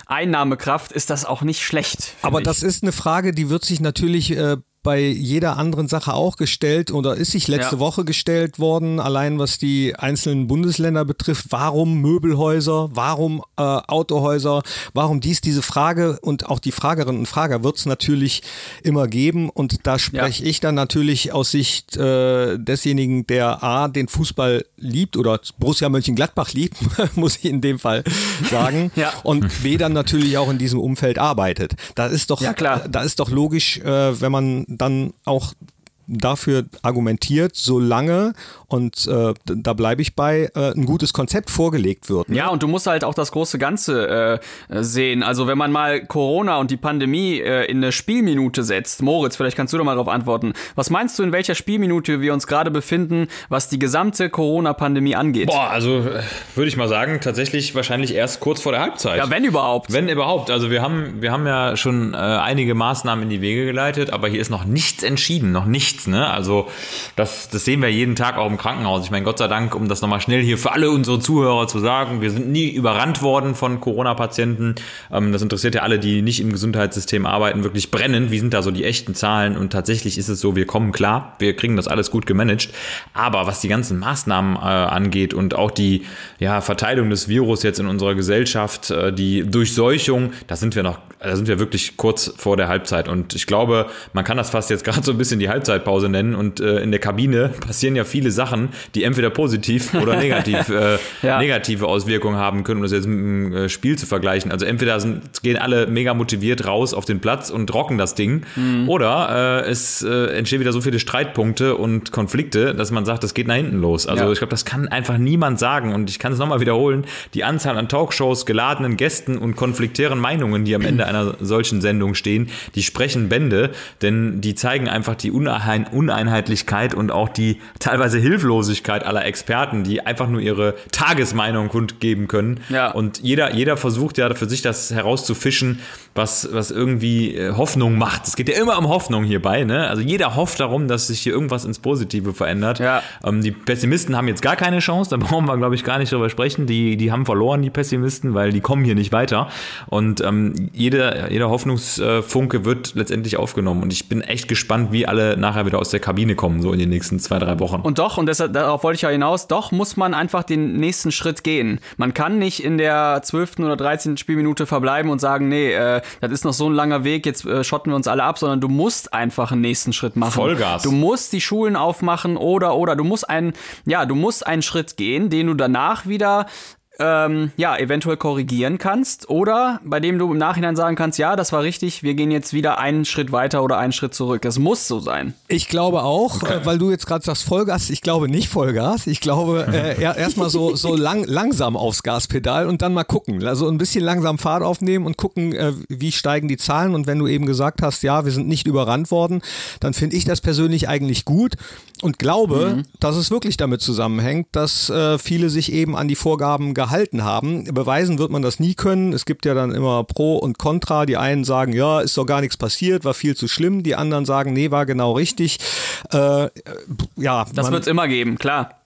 Speaker 1: Einnahmekraft ist das auch nicht schlecht.
Speaker 3: Aber
Speaker 1: ich.
Speaker 3: das ist eine Frage, die wird sich natürlich äh, bei jeder anderen Sache auch gestellt oder ist sich letzte ja. Woche gestellt worden, allein was die einzelnen Bundesländer betrifft. Warum Möbelhäuser? Warum äh, Autohäuser? Warum dies? Diese Frage und auch die Fragerinnen und Frager wird es natürlich immer geben und da spreche ja. ich dann natürlich aus Sicht äh, desjenigen, der A, den Fußball liebt oder Borussia Mönchengladbach liebt, muss ich in dem Fall sagen, ja. und B, dann natürlich auch in diesem Umfeld arbeitet. Da ist doch, ja, klar. da ist doch logisch, äh, wenn man dann auch dafür argumentiert, solange, und äh, da bleibe ich bei, äh, ein gutes Konzept vorgelegt wird.
Speaker 1: Ne? Ja, und du musst halt auch das große Ganze äh, sehen. Also wenn man mal Corona und die Pandemie äh, in eine Spielminute setzt, Moritz, vielleicht kannst du doch mal darauf antworten. Was meinst du, in welcher Spielminute wir uns gerade befinden, was die gesamte Corona-Pandemie angeht?
Speaker 2: Boah, also äh, würde ich mal sagen, tatsächlich wahrscheinlich erst kurz vor der Halbzeit.
Speaker 1: Ja, wenn überhaupt.
Speaker 2: Wenn überhaupt. Also wir haben, wir haben ja schon äh, einige Maßnahmen in die Wege geleitet, aber hier ist noch nichts entschieden, noch nichts nichts. Ne? Also das, das sehen wir jeden Tag auch im Krankenhaus. Ich meine, Gott sei Dank, um das nochmal schnell hier für alle unsere Zuhörer zu sagen, wir sind nie überrannt worden von Corona-Patienten. Ähm, das interessiert ja alle, die nicht im Gesundheitssystem arbeiten, wirklich brennend. Wie sind da so die echten Zahlen? Und tatsächlich ist es so, wir kommen klar, wir kriegen das alles gut gemanagt. Aber was die ganzen Maßnahmen äh, angeht und auch die ja, Verteilung des Virus jetzt in unserer Gesellschaft, äh, die Durchseuchung, da sind wir noch, da sind wir wirklich kurz vor der Halbzeit. Und ich glaube, man kann das fast jetzt gerade so ein bisschen die Halbzeitpause Halbzeitpause nennen und äh, in der Kabine passieren ja viele Sachen, die entweder positiv oder negativ, äh, ja. negative Auswirkungen haben können, um das jetzt mit dem äh, Spiel zu vergleichen. Also entweder sind, gehen alle mega motiviert raus auf den Platz und rocken das Ding mhm. oder äh, es äh, entstehen wieder so viele Streitpunkte und Konflikte, dass man sagt, das geht nach hinten los. Also ja. ich glaube, das kann einfach niemand sagen und ich kann es nochmal wiederholen, die Anzahl an Talkshows, geladenen Gästen und konfliktären Meinungen, die am Ende einer solchen Sendung stehen, die sprechen Bände, denn die zeigen einfach die Unerhaltung Unein Uneinheitlichkeit und auch die teilweise Hilflosigkeit aller Experten, die einfach nur ihre Tagesmeinung kundgeben können. Ja. Und jeder, jeder versucht ja für sich das herauszufischen, was, was irgendwie äh, Hoffnung macht. Es geht ja immer um Hoffnung hierbei, ne? Also jeder hofft darum, dass sich hier irgendwas ins Positive verändert. Ja. Ähm, die Pessimisten haben jetzt gar keine Chance, da brauchen wir, glaube ich, gar nicht drüber sprechen. Die, die haben verloren, die Pessimisten, weil die kommen hier nicht weiter. Und ähm, jeder, jeder Hoffnungsfunke wird letztendlich aufgenommen. Und ich bin echt gespannt, wie alle nachher wieder aus der Kabine kommen, so in den nächsten zwei, drei Wochen.
Speaker 1: Und doch, und deshalb, darauf wollte ich ja hinaus, doch muss man einfach den nächsten Schritt gehen. Man kann nicht in der 12. oder 13. Spielminute verbleiben und sagen, nee, äh, das ist noch so ein langer Weg, jetzt äh, schotten wir uns alle ab, sondern du musst einfach einen nächsten Schritt machen.
Speaker 2: Vollgas.
Speaker 1: Du musst die Schulen aufmachen oder, oder du musst einen, ja, du musst einen Schritt gehen, den du danach wieder ähm, ja, eventuell korrigieren kannst oder bei dem du im Nachhinein sagen kannst, ja, das war richtig, wir gehen jetzt wieder einen Schritt weiter oder einen Schritt zurück. Das muss so sein.
Speaker 3: Ich glaube auch, okay. äh, weil du jetzt gerade sagst Vollgas, ich glaube nicht Vollgas. Ich glaube äh, erstmal so, so lang, langsam aufs Gaspedal und dann mal gucken. Also ein bisschen langsam Fahrt aufnehmen und gucken, äh, wie steigen die Zahlen. Und wenn du eben gesagt hast, ja, wir sind nicht überrannt worden, dann finde ich das persönlich eigentlich gut und glaube, mhm. dass es wirklich damit zusammenhängt, dass äh, viele sich eben an die Vorgaben gehalten haben. Beweisen wird man das nie können. Es gibt ja dann immer Pro und Contra. Die einen sagen, ja, ist doch gar nichts passiert, war viel zu schlimm. Die anderen sagen, nee, war genau richtig. Äh,
Speaker 1: ja, das wird es immer geben, klar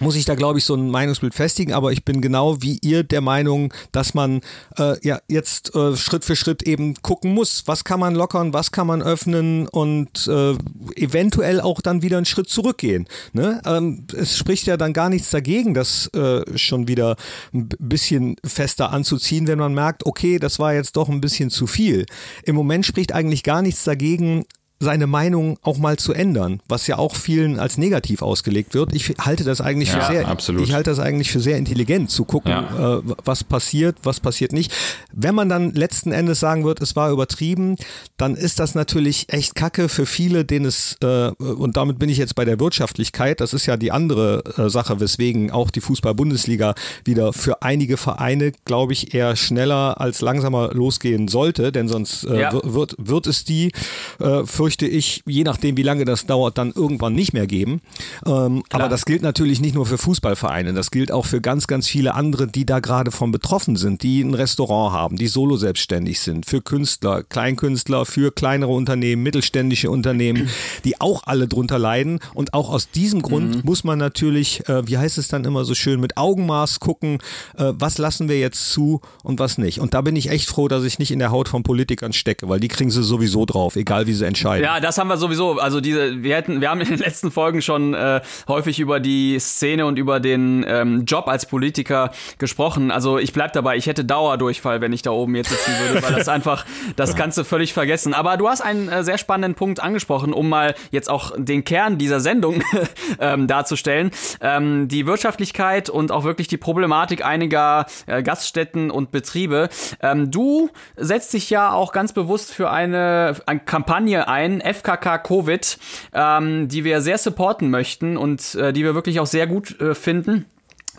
Speaker 3: muss ich da, glaube ich, so ein Meinungsbild festigen, aber ich bin genau wie ihr der Meinung, dass man äh, ja jetzt äh, Schritt für Schritt eben gucken muss, was kann man lockern, was kann man öffnen und äh, eventuell auch dann wieder einen Schritt zurückgehen. Ne? Ähm, es spricht ja dann gar nichts dagegen, das äh, schon wieder ein bisschen fester anzuziehen, wenn man merkt, okay, das war jetzt doch ein bisschen zu viel. Im Moment spricht eigentlich gar nichts dagegen, seine Meinung auch mal zu ändern, was ja auch vielen als negativ ausgelegt wird. Ich halte das eigentlich ja, für sehr, absolut. ich halte das eigentlich für sehr intelligent zu gucken, ja. äh, was passiert, was passiert nicht. Wenn man dann letzten Endes sagen wird, es war übertrieben, dann ist das natürlich echt Kacke für viele, denen es äh, und damit bin ich jetzt bei der Wirtschaftlichkeit. Das ist ja die andere äh, Sache, weswegen auch die Fußball-Bundesliga wieder für einige Vereine, glaube ich, eher schneller als langsamer losgehen sollte, denn sonst äh, ja. wird wird es die äh, für fürchte ich, je nachdem, wie lange das dauert, dann irgendwann nicht mehr geben. Ähm, aber das gilt natürlich nicht nur für Fußballvereine, das gilt auch für ganz, ganz viele andere, die da gerade von betroffen sind, die ein Restaurant haben, die solo selbstständig sind, für Künstler, Kleinkünstler, für kleinere Unternehmen, mittelständische Unternehmen, die auch alle drunter leiden. Und auch aus diesem Grund mhm. muss man natürlich, äh, wie heißt es dann immer so schön, mit Augenmaß gucken, äh, was lassen wir jetzt zu und was nicht. Und da bin ich echt froh, dass ich nicht in der Haut von Politikern stecke, weil die kriegen sie sowieso drauf, egal wie sie entscheiden
Speaker 1: beiden. Ja, das haben wir sowieso. Also diese, wir hätten, wir haben in den letzten Folgen schon äh, häufig über die Szene und über den ähm, Job als Politiker gesprochen. Also ich bleib dabei, ich hätte Dauerdurchfall, wenn ich da oben jetzt sitzen würde, weil das einfach, das kannst du völlig vergessen. Aber du hast einen äh, sehr spannenden Punkt angesprochen, um mal jetzt auch den Kern dieser Sendung ähm, darzustellen. Ähm, die Wirtschaftlichkeit und auch wirklich die Problematik einiger äh, Gaststätten und Betriebe. Ähm, du setzt dich ja auch ganz bewusst für eine, eine Kampagne ein, ein, FKK Covid, ähm, die wir sehr supporten möchten und äh, die wir wirklich auch sehr gut äh, finden.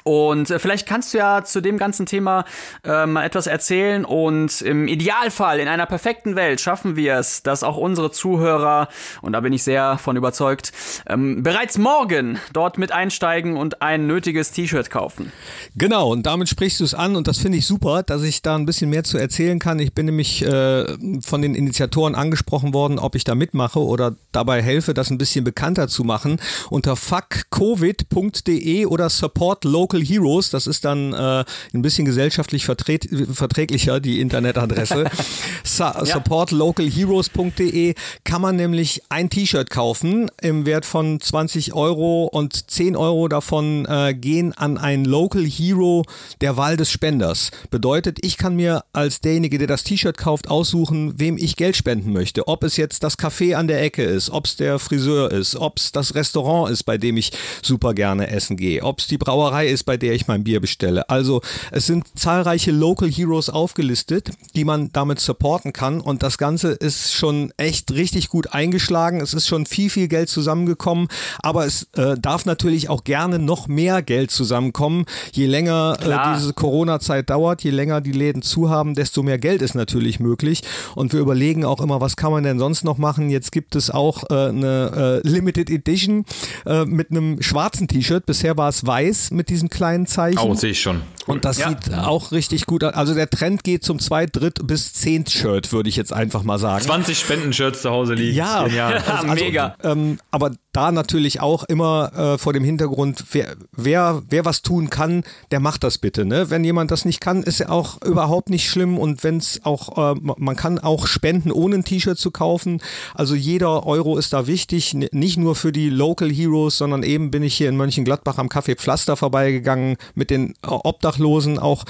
Speaker 1: Und äh, vielleicht kannst du ja zu dem ganzen Thema äh, mal etwas erzählen und im Idealfall, in einer perfekten Welt, schaffen wir es, dass auch unsere Zuhörer, und da bin ich sehr von überzeugt, ähm, bereits morgen dort mit einsteigen und ein nötiges T-Shirt kaufen.
Speaker 3: Genau, und damit sprichst du es an und das finde ich super, dass ich da ein bisschen mehr zu erzählen kann. Ich bin nämlich äh, von den Initiatoren angesprochen worden, ob ich da mitmache oder dabei helfe, das ein bisschen bekannter zu machen. Unter fuckcovid.de oder supportlocal Local Heroes, das ist dann äh, ein bisschen gesellschaftlich verträglicher, die Internetadresse. ja. Supportlocalheroes.de kann man nämlich ein T-Shirt kaufen im Wert von 20 Euro und 10 Euro davon äh, gehen an einen Local Hero der Wahl des Spenders. Bedeutet, ich kann mir als derjenige, der das T-Shirt kauft, aussuchen, wem ich Geld spenden möchte. Ob es jetzt das Café an der Ecke ist, ob es der Friseur ist, ob es das Restaurant ist, bei dem ich super gerne essen gehe, ob es die Brauerei ist, ist, bei der ich mein Bier bestelle. Also es sind zahlreiche Local Heroes aufgelistet, die man damit supporten kann und das Ganze ist schon echt richtig gut eingeschlagen. Es ist schon viel, viel Geld zusammengekommen, aber es äh, darf natürlich auch gerne noch mehr Geld zusammenkommen. Je länger äh, diese Corona-Zeit dauert, je länger die Läden zu haben, desto mehr Geld ist natürlich möglich und wir überlegen auch immer, was kann man denn sonst noch machen? Jetzt gibt es auch äh, eine äh, Limited Edition äh, mit einem schwarzen T-Shirt. Bisher war es weiß mit diesem kleinen Zeichen.
Speaker 2: Oh, sehe ich schon.
Speaker 3: Cool. Und das ja. sieht auch richtig gut aus. Also der Trend geht zum zweit, dritt bis zehnt Shirt, würde ich jetzt einfach mal sagen.
Speaker 2: 20 Spendenshirts zu Hause liegen.
Speaker 3: Ja, ja also, mega. Ähm, aber da natürlich auch immer äh, vor dem Hintergrund, wer, wer, wer was tun kann, der macht das bitte. Ne? Wenn jemand das nicht kann, ist ja auch überhaupt nicht schlimm. Und wenn es auch, äh, man kann auch spenden, ohne ein T-Shirt zu kaufen. Also jeder Euro ist da wichtig, nicht nur für die Local Heroes, sondern eben bin ich hier in Mönchengladbach am Café Pflaster vorbeigegangen mit den Obdachlosen. Auch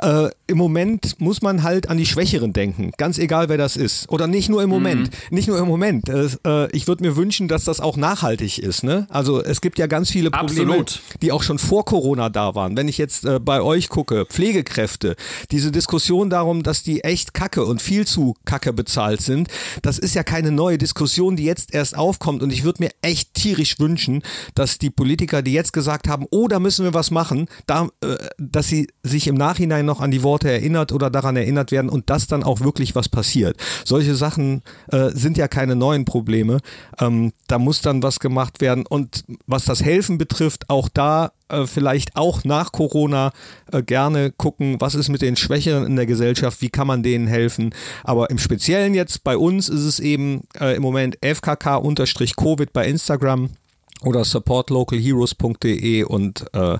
Speaker 3: äh, im Moment muss man halt an die Schwächeren denken, ganz egal wer das ist. Oder nicht nur im Moment, mhm. nicht nur im Moment. Äh, ich würde mir wünschen, dass das auch nachhaltig ist. Ne? Also es gibt ja ganz viele Probleme, Absolut. die auch schon vor Corona da waren. Wenn ich jetzt äh, bei euch gucke, Pflegekräfte, diese Diskussion darum, dass die echt kacke und viel zu kacke bezahlt sind, das ist ja keine neue Diskussion, die jetzt erst aufkommt. Und ich würde mir echt tierisch wünschen, dass die Politiker, die jetzt gesagt haben, oh, da müssen wir was machen, da, äh, dass sie sich im Nachhinein noch an die Worte erinnert oder daran erinnert werden und dass dann auch wirklich was passiert. Solche Sachen äh, sind ja keine neuen Probleme. Ähm, da muss dann was gemacht werden. Und was das Helfen betrifft, auch da äh, vielleicht auch nach Corona äh, gerne gucken, was ist mit den Schwächeren in der Gesellschaft, wie kann man denen helfen. Aber im Speziellen jetzt bei uns ist es eben äh, im Moment fkk-covid bei Instagram oder supportlocalheroes.de und äh,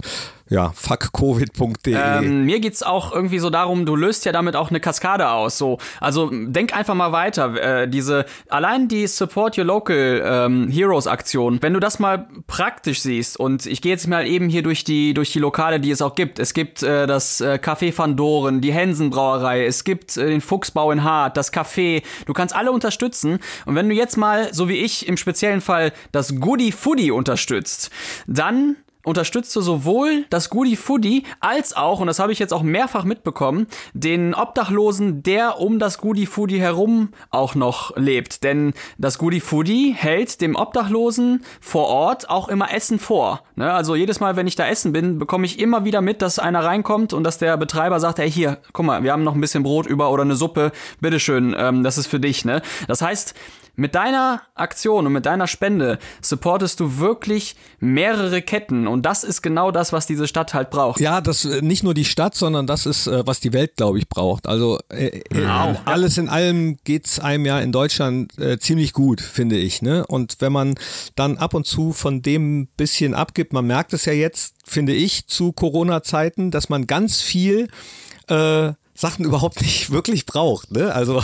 Speaker 3: ja, fuckcovid.de.
Speaker 1: Ähm, mir geht's auch irgendwie so darum, du löst ja damit auch eine Kaskade aus. So, also denk einfach mal weiter. Äh, diese allein die Support Your Local ähm, Heroes Aktion, wenn du das mal praktisch siehst und ich gehe jetzt mal eben hier durch die durch die Lokale, die es auch gibt. Es gibt äh, das äh, Café Van Doren, die Hensen Brauerei, es gibt äh, den Fuchsbau in Hart, das Café. Du kannst alle unterstützen und wenn du jetzt mal so wie ich im speziellen Fall das Goody Foodie unterstützt, dann unterstützt du sowohl das Goody Foodie als auch, und das habe ich jetzt auch mehrfach mitbekommen, den Obdachlosen, der um das Goody Foodie herum auch noch lebt. Denn das Goody Foodie hält dem Obdachlosen vor Ort auch immer Essen vor. Ne? Also jedes Mal, wenn ich da essen bin, bekomme ich immer wieder mit, dass einer reinkommt und dass der Betreiber sagt, hey hier, guck mal, wir haben noch ein bisschen Brot über oder eine Suppe, bitteschön, ähm, das ist für dich. Ne? Das heißt, mit deiner Aktion und mit deiner Spende supportest du wirklich mehrere Ketten und das ist genau das, was diese Stadt halt braucht.
Speaker 3: Ja, das äh, nicht nur die Stadt, sondern das ist, äh, was die Welt, glaube ich, braucht. Also äh, genau. alles in allem geht's einem ja in Deutschland äh, ziemlich gut, finde ich. Ne? Und wenn man dann ab und zu von dem bisschen abgibt, man merkt es ja jetzt, finde ich, zu Corona-Zeiten, dass man ganz viel äh, Sachen überhaupt nicht wirklich braucht. Ne? Also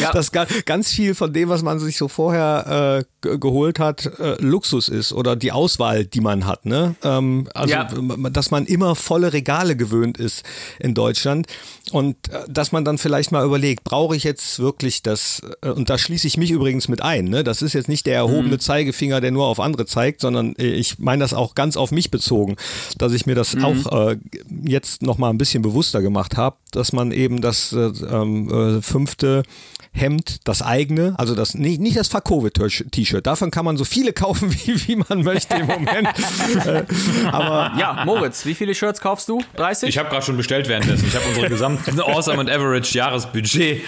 Speaker 3: ja. das ganz viel von dem, was man sich so vorher äh, geholt hat, äh, Luxus ist oder die Auswahl, die man hat. Ne? Ähm, also ja. dass man immer volle Regale gewöhnt ist in Deutschland und äh, dass man dann vielleicht mal überlegt, brauche ich jetzt wirklich das? Äh, und da schließe ich mich übrigens mit ein. Ne? Das ist jetzt nicht der erhobene mhm. Zeigefinger, der nur auf andere zeigt, sondern äh, ich meine das auch ganz auf mich bezogen, dass ich mir das mhm. auch äh, jetzt noch mal ein bisschen bewusster gemacht habe, dass man eben das äh, äh, fünfte Hemd, das eigene, also das nicht, nicht das Fuck-Covid-T-Shirt. Davon kann man so viele kaufen, wie, wie man möchte im Moment.
Speaker 1: Äh, aber ja, Moritz, wie viele Shirts kaufst du? 30?
Speaker 2: Ich habe gerade schon bestellt währenddessen. Ich habe unsere gesamte Awesome and Average Jahresbudget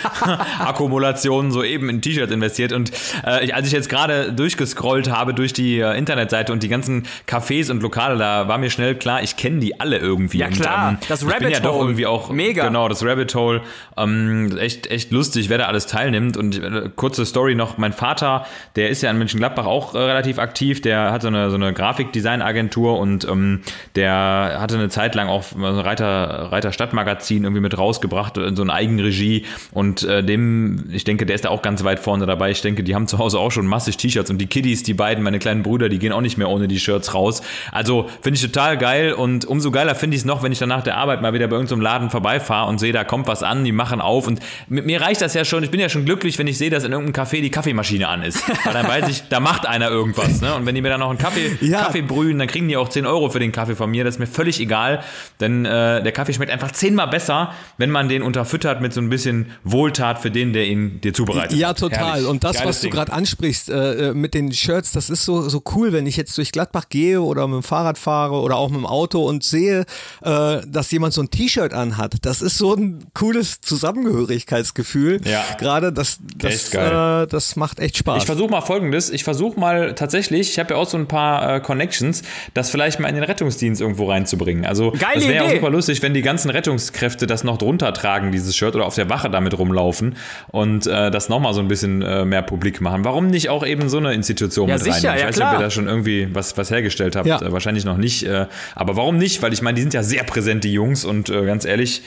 Speaker 2: Akkumulationen soeben in T-Shirts investiert und äh, als ich jetzt gerade durchgescrollt habe durch die äh, Internetseite und die ganzen Cafés und Lokale, da war mir schnell klar, ich kenne die alle irgendwie.
Speaker 1: Ja klar,
Speaker 2: und, ähm,
Speaker 1: das Rabbit Hole.
Speaker 2: ja doch irgendwie auch
Speaker 1: mega.
Speaker 2: Genau, das Rabbit Hole. Ähm, echt echt lustig, wer da alles teilnimmt. Und äh, kurze Story noch, mein Vater, der ist ja in Mönchengladbach auch äh, relativ aktiv, der hat so eine, so eine Grafikdesign-Agentur und ähm, der hatte eine Zeit lang auch so ein Reiter, Reiter Stadtmagazin irgendwie mit rausgebracht, in so eine Eigenregie und äh, dem, ich denke, der ist da auch ganz weit vorne dabei. Ich denke, die haben zu Hause auch schon massig T-Shirts und die Kiddies, die beiden, meine kleinen Brüder, die gehen auch nicht mehr ohne die Shirts raus. Also finde ich total geil und umso geiler finde ich es noch, wenn ich dann nach der Arbeit mal wieder bei irgendeinem Laden vorbeifahre und sehe, da kommt was an, die machen auf und mit mir reicht das ja schon. Ich bin ja schon glücklich, wenn ich sehe, dass in irgendeinem Café die Kaffeemaschine an ist. Weil dann weiß ich, da macht einer irgendwas. Ne? Und wenn die mir dann noch einen Kaffee,
Speaker 3: Ja.
Speaker 2: Kaffee brühen, dann kriegen die auch 10 Euro für den Kaffee von mir. Das ist mir völlig egal. Denn äh, der Kaffee schmeckt einfach zehnmal besser, wenn man den unterfüttert mit so ein bisschen Wohltat für den, der ihn dir zubereitet.
Speaker 3: Ja, total.
Speaker 2: Herrlich.
Speaker 3: Und das,
Speaker 2: Geiles
Speaker 3: was du gerade ansprichst äh, äh, mit den Shirts, das ist so, so cool, wenn ich jetzt durch Gladbach gehe oder mit dem Fahrrad fahre oder auch mit dem Auto und sehe, äh, dass jemand so ein T-Shirt anhat. Das ist so ein cooles Zusammengehörigkeitsgefühl.
Speaker 2: Ja.
Speaker 3: Gerade das, das,
Speaker 2: geil.
Speaker 3: äh, das macht echt Spaß.
Speaker 2: Ich versuche mal folgendes. Ich versuche mal tatsächlich, ich habe ja auch so ein paar äh, Connections, das vielleicht mal in den Rettungsdienst irgendwo reinzubringen. Also
Speaker 1: Geile
Speaker 2: das wäre ja auch super lustig, wenn die ganzen Rettungskräfte das noch drunter tragen, dieses Shirt, oder auf der Wache damit rumlaufen und äh, das nochmal so ein bisschen äh, mehr publik machen. Warum nicht auch eben so eine Institution
Speaker 1: Ja,
Speaker 2: mit
Speaker 1: sicher,
Speaker 2: reinnehmen? Ich
Speaker 1: ja,
Speaker 2: weiß nicht, ob ihr da schon irgendwie was, was hergestellt habt.
Speaker 3: Ja.
Speaker 2: Äh, wahrscheinlich noch nicht. Äh, aber warum nicht? Weil ich meine, die sind ja sehr präsent, die Jungs, und ganz ehrlich,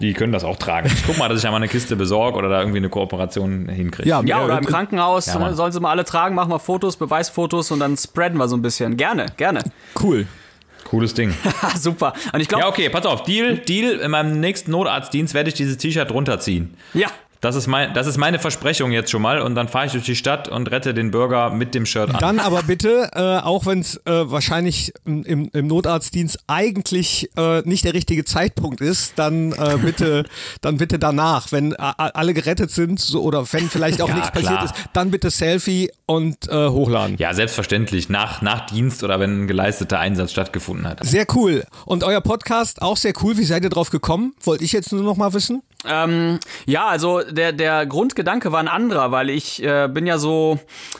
Speaker 2: die können das auch tragen. Ich guck mal, dass ich da mal eine Kiste besorge oder da irgendwie eine Kooperation hinkriege.
Speaker 3: ja,
Speaker 1: Ja, oder im Krankenhaus
Speaker 2: Ja,
Speaker 1: sollen sie mal alle tragen, machen wir Fotos, Beweisfotos und dann spreaden wir so ein bisschen. Gerne, gerne.
Speaker 3: Cool.
Speaker 2: Cooles Ding.
Speaker 1: Super. Und ich glaube,
Speaker 2: Ja, okay, pass auf. Deal, Deal. In meinem nächsten Notarztdienst werde ich dieses T-Shirt runterziehen.
Speaker 1: ja.
Speaker 2: Das ist, mein, das ist meine Versprechung jetzt schon mal. Und dann fahre ich durch die Stadt und rette den Bürger mit dem Shirt an.
Speaker 3: Dann aber bitte, äh, auch wenn es äh, wahrscheinlich im, im Notarztdienst eigentlich äh, nicht der richtige Zeitpunkt ist, dann äh, bitte, dann bitte danach, wenn a- alle gerettet sind so, oder wenn vielleicht auch
Speaker 2: Ja,
Speaker 3: nichts
Speaker 2: klar.
Speaker 3: passiert ist, dann bitte Selfie und äh, hochladen.
Speaker 2: Ja, selbstverständlich. Nach, nach Dienst oder wenn ein geleisteter Einsatz stattgefunden hat.
Speaker 3: Sehr cool. Und euer Podcast auch sehr cool. Wie seid ihr drauf gekommen? Wollte ich jetzt nur noch mal wissen.
Speaker 1: Ähm, ja, also der, der Grundgedanke war ein anderer, weil ich äh, bin ja so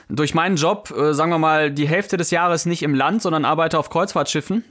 Speaker 1: durch meinen Job, äh, sagen wir mal, die Hälfte des Jahres nicht im Land, sondern arbeite auf Kreuzfahrtschiffen.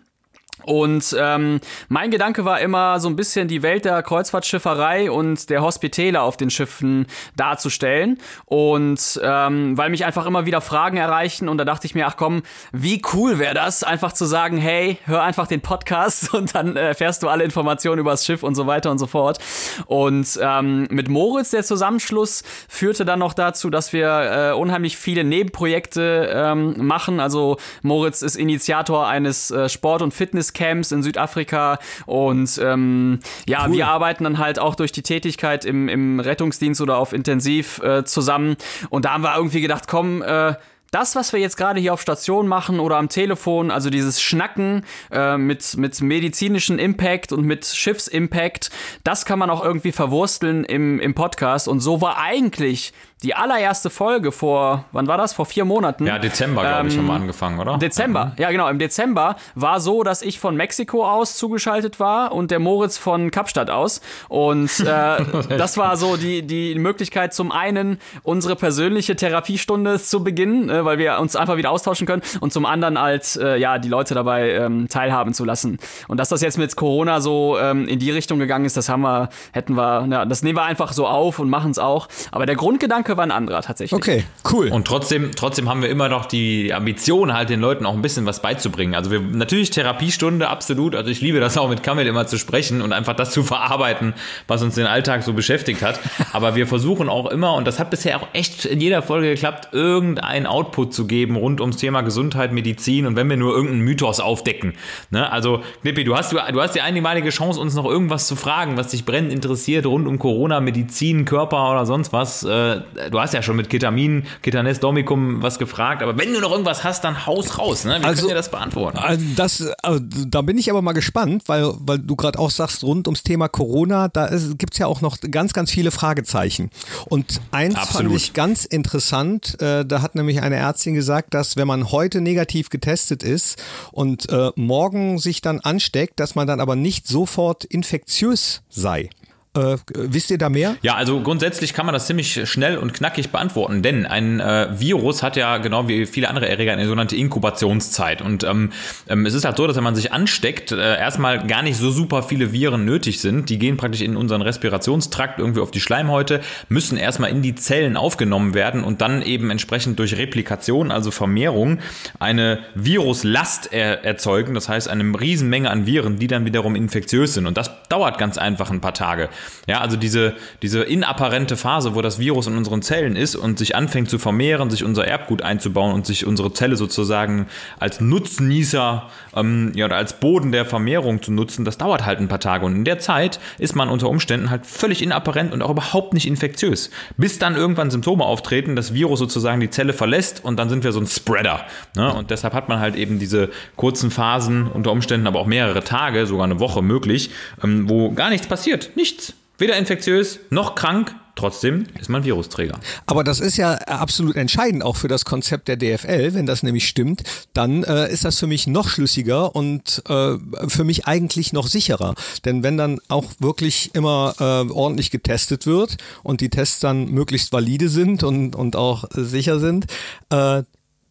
Speaker 1: Und ähm, mein Gedanke war immer so ein bisschen die Welt der Kreuzfahrtschifferei und der Hospitäler auf den Schiffen darzustellen. Und ähm, weil mich einfach immer wieder Fragen erreichen und da dachte ich mir, ach komm, wie cool wäre das, einfach zu sagen, hey, hör einfach den Podcast und dann äh, erfährst du alle Informationen über das Schiff und so weiter und so fort. Und ähm, mit Moritz, der Zusammenschluss, führte dann noch dazu, dass wir äh, unheimlich viele Nebenprojekte ähm, machen. Also Moritz ist Initiator eines äh, Sport- und Fitnesscamps in Südafrika und ähm, ja, wir arbeiten dann halt auch durch die Tätigkeit im, im Rettungsdienst oder auf Intensiv äh, zusammen. Und da haben wir irgendwie gedacht, komm, äh, das, was wir jetzt gerade hier auf Station machen oder am Telefon, also dieses Schnacken äh, mit, mit medizinischem Impact und mit Schiffsimpact, das kann man auch irgendwie verwursteln im, im Podcast. Und so war eigentlich die allererste Folge vor, wann war das? Vor vier Monaten.
Speaker 2: Ja, Dezember, glaube ich,
Speaker 1: Ähm,
Speaker 2: haben wir angefangen, oder?
Speaker 1: Dezember, ja genau, im Dezember war so, dass ich von Mexiko aus zugeschaltet war und der Moritz von Kapstadt aus. Und äh, das war so die, die Möglichkeit, zum einen unsere persönliche Therapiestunde zu beginnen, äh, weil wir uns einfach wieder austauschen können und zum anderen als äh, ja die Leute dabei ähm, teilhaben zu lassen. Und dass das jetzt mit Corona so ähm, in die Richtung gegangen ist, das haben wir, hätten wir, ja, das nehmen wir einfach so auf und machen es auch. Aber der Grundgedanke war ein anderer tatsächlich.
Speaker 3: Okay, cool.
Speaker 2: Und trotzdem, trotzdem haben wir immer noch die Ambition, halt den Leuten auch ein bisschen was beizubringen. Also wir natürlich Therapiestunde, absolut. Also ich liebe das auch mit Kamil immer zu sprechen und einfach das zu verarbeiten, was uns den Alltag so beschäftigt hat. Aber wir versuchen auch immer, und das hat bisher auch echt in jeder Folge geklappt, irgendeinen Output zu geben rund ums Thema Gesundheit, Medizin und wenn wir nur irgendeinen Mythos aufdecken. Ne? Also, Knippi, du hast, du, du hast die einmalige Chance, uns noch irgendwas zu fragen, was dich brennend interessiert rund um Corona, Medizin, Körper oder sonst was. Äh, du hast ja schon mit Ketamin, Ketanes Domicum was gefragt, aber wenn du noch irgendwas hast, dann haus raus. Ne? Wir
Speaker 3: Also-
Speaker 2: können dir das beantworten.
Speaker 3: Also das, also da bin ich aber mal gespannt, weil, weil du gerade auch sagst, rund ums Thema Corona, da gibt es ja auch noch ganz, ganz viele Fragezeichen. Und eins fand
Speaker 2: Absolut.
Speaker 3: ich ganz interessant, äh, da hat nämlich eine Ärztin gesagt, dass wenn man heute negativ getestet ist und äh, morgen sich dann ansteckt, dass man dann aber nicht sofort infektiös sei. Äh, wisst ihr da mehr?
Speaker 2: Ja, also grundsätzlich kann man das ziemlich schnell und knackig beantworten, denn ein äh, Virus hat ja genau wie viele andere Erreger eine sogenannte Inkubationszeit. Und ähm, ähm, es ist halt so, dass wenn man sich ansteckt, äh, erstmal gar nicht so super viele Viren nötig sind. Die gehen praktich in unseren Respirationstrakt irgendwie auf die Schleimhäute, müssen erstmal in die Zellen aufgenommen werden und dann eben entsprechend durch Replikation, also Vermehrung, eine Viruslast er erzeugen. Das heißt, eine Riesenmenge an Viren, die dann wiederum infektiös sind. Und das dauert ganz einfach ein paar Tage. Ja, also diese, diese inapparente Phase, wo das Virus in unseren Zellen ist und sich anfängt zu vermehren, sich unser Erbgut einzubauen und sich unsere Zelle sozusagen als Nutznießer ähm, ja, oder als Boden der Vermehrung zu nutzen, das dauert halt ein paar Tage. Und in der Zeit ist man unter Umständen halt völlig inapparent und auch überhaupt nicht infektiös. Bis dann irgendwann Symptome auftreten, das Virus sozusagen die Zelle verlässt und dann sind wir so ein Spreader. Ne? Und deshalb hat man halt eben diese kurzen Phasen, unter Umständen aber auch mehrere Tage, sogar eine Woche möglich, ähm, wo gar nichts passiert. Nichts. Weder infektiös noch krank, Trotzdem ist man Virusträger.
Speaker 3: Aber das ist ja absolut entscheidend auch für das Konzept der DFL. Wenn das nämlich stimmt, dann äh, ist das für mich noch schlüssiger und äh, für mich eigentlich noch sicherer. Denn wenn dann auch wirklich immer äh, ordentlich getestet wird und die Tests dann möglichst valide sind und, und auch sicher sind, äh,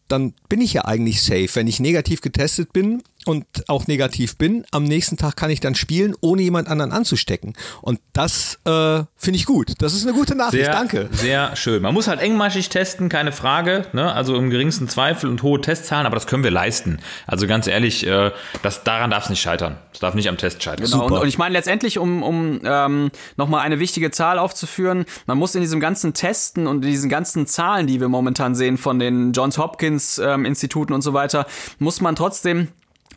Speaker 3: dann bin ich ja eigentlich safe. Wenn ich negativ getestet bin und auch negativ bin, am nächsten Tag kann ich dann spielen, ohne jemand anderen anzustecken. Und das äh, finde ich gut. Das ist eine gute Nachricht.
Speaker 2: Sehr,
Speaker 3: Danke.
Speaker 2: Sehr schön. Man muss halt engmaschig testen, keine Frage. Ne? Also im geringsten Zweifel und hohe Testzahlen, aber das können wir leisten. Also ganz ehrlich, äh, das, daran darf es nicht scheitern. Es darf nicht am Test scheitern.
Speaker 1: Genau. Und, und, ich meine letztendlich, um, um ähm, nochmal eine wichtige Zahl aufzuführen, man muss in diesem ganzen Testen und in diesen ganzen Zahlen, die wir momentan sehen von den Johns Hopkins ähm, Instituten und so weiter, muss man trotzdem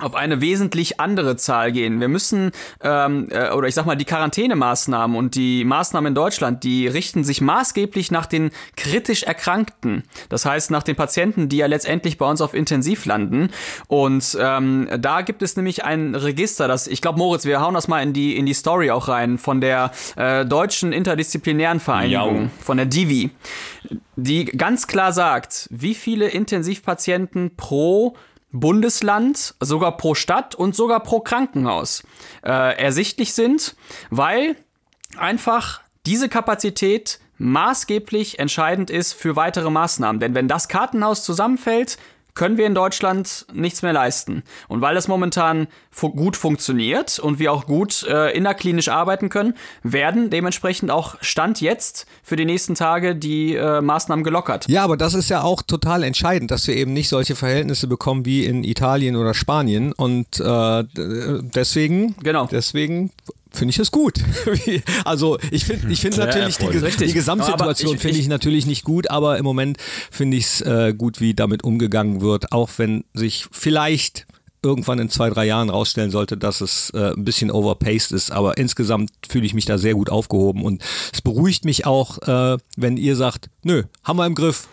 Speaker 1: auf eine wesentlich andere Zahl gehen. Wir müssen, ähm, äh, oder ich sag mal, die Quarantänemaßnahmen und die Maßnahmen in Deutschland, die richten sich maßgeblich nach den kritisch Erkrankten. Das heißt, nach den Patienten, die ja letztendlich bei uns auf Intensiv landen. Und ähm, da gibt es nämlich ein Register, das, ich glaube, Moritz, wir hauen das mal in die, in die Story auch rein, von der äh, Deutschen Interdisziplinären Vereinigung, ja. von der Divi, die ganz klar sagt, wie viele Intensivpatienten pro Bundesland, sogar pro Stadt und sogar pro Krankenhaus äh, ersichtlich sind, weil einfach diese Kapazität maßgeblich entscheidend ist für weitere Maßnahmen. Denn wenn das Kartenhaus zusammenfällt, können wir in Deutschland nichts mehr leisten. Und weil das momentan fu gut funktioniert und wir auch gut äh, innerklinisch arbeiten können, werden dementsprechend auch Stand jetzt für die nächsten Tage die äh, Maßnahmen gelockert.
Speaker 3: Ja, aber das ist ja auch total entscheidend, dass wir eben nicht solche Verhältnisse bekommen wie in Italien oder Spanien. Und äh, deswegen, genau. deswegen finde ich es gut. also ich finde ich finde ja, natürlich die, die, Gesamtsituation finde ich natürlich nicht gut, aber im Moment finde ich es äh, gut, wie damit umgegangen wird, auch wenn sich vielleicht irgendwann in zwei, drei Jahren rausstellen sollte, dass es äh, ein bisschen overpaced ist. Aber insgesamt fühle ich mich da sehr gut aufgehoben und es beruhigt mich auch, äh, wenn ihr sagt, nö, haben wir im Griff.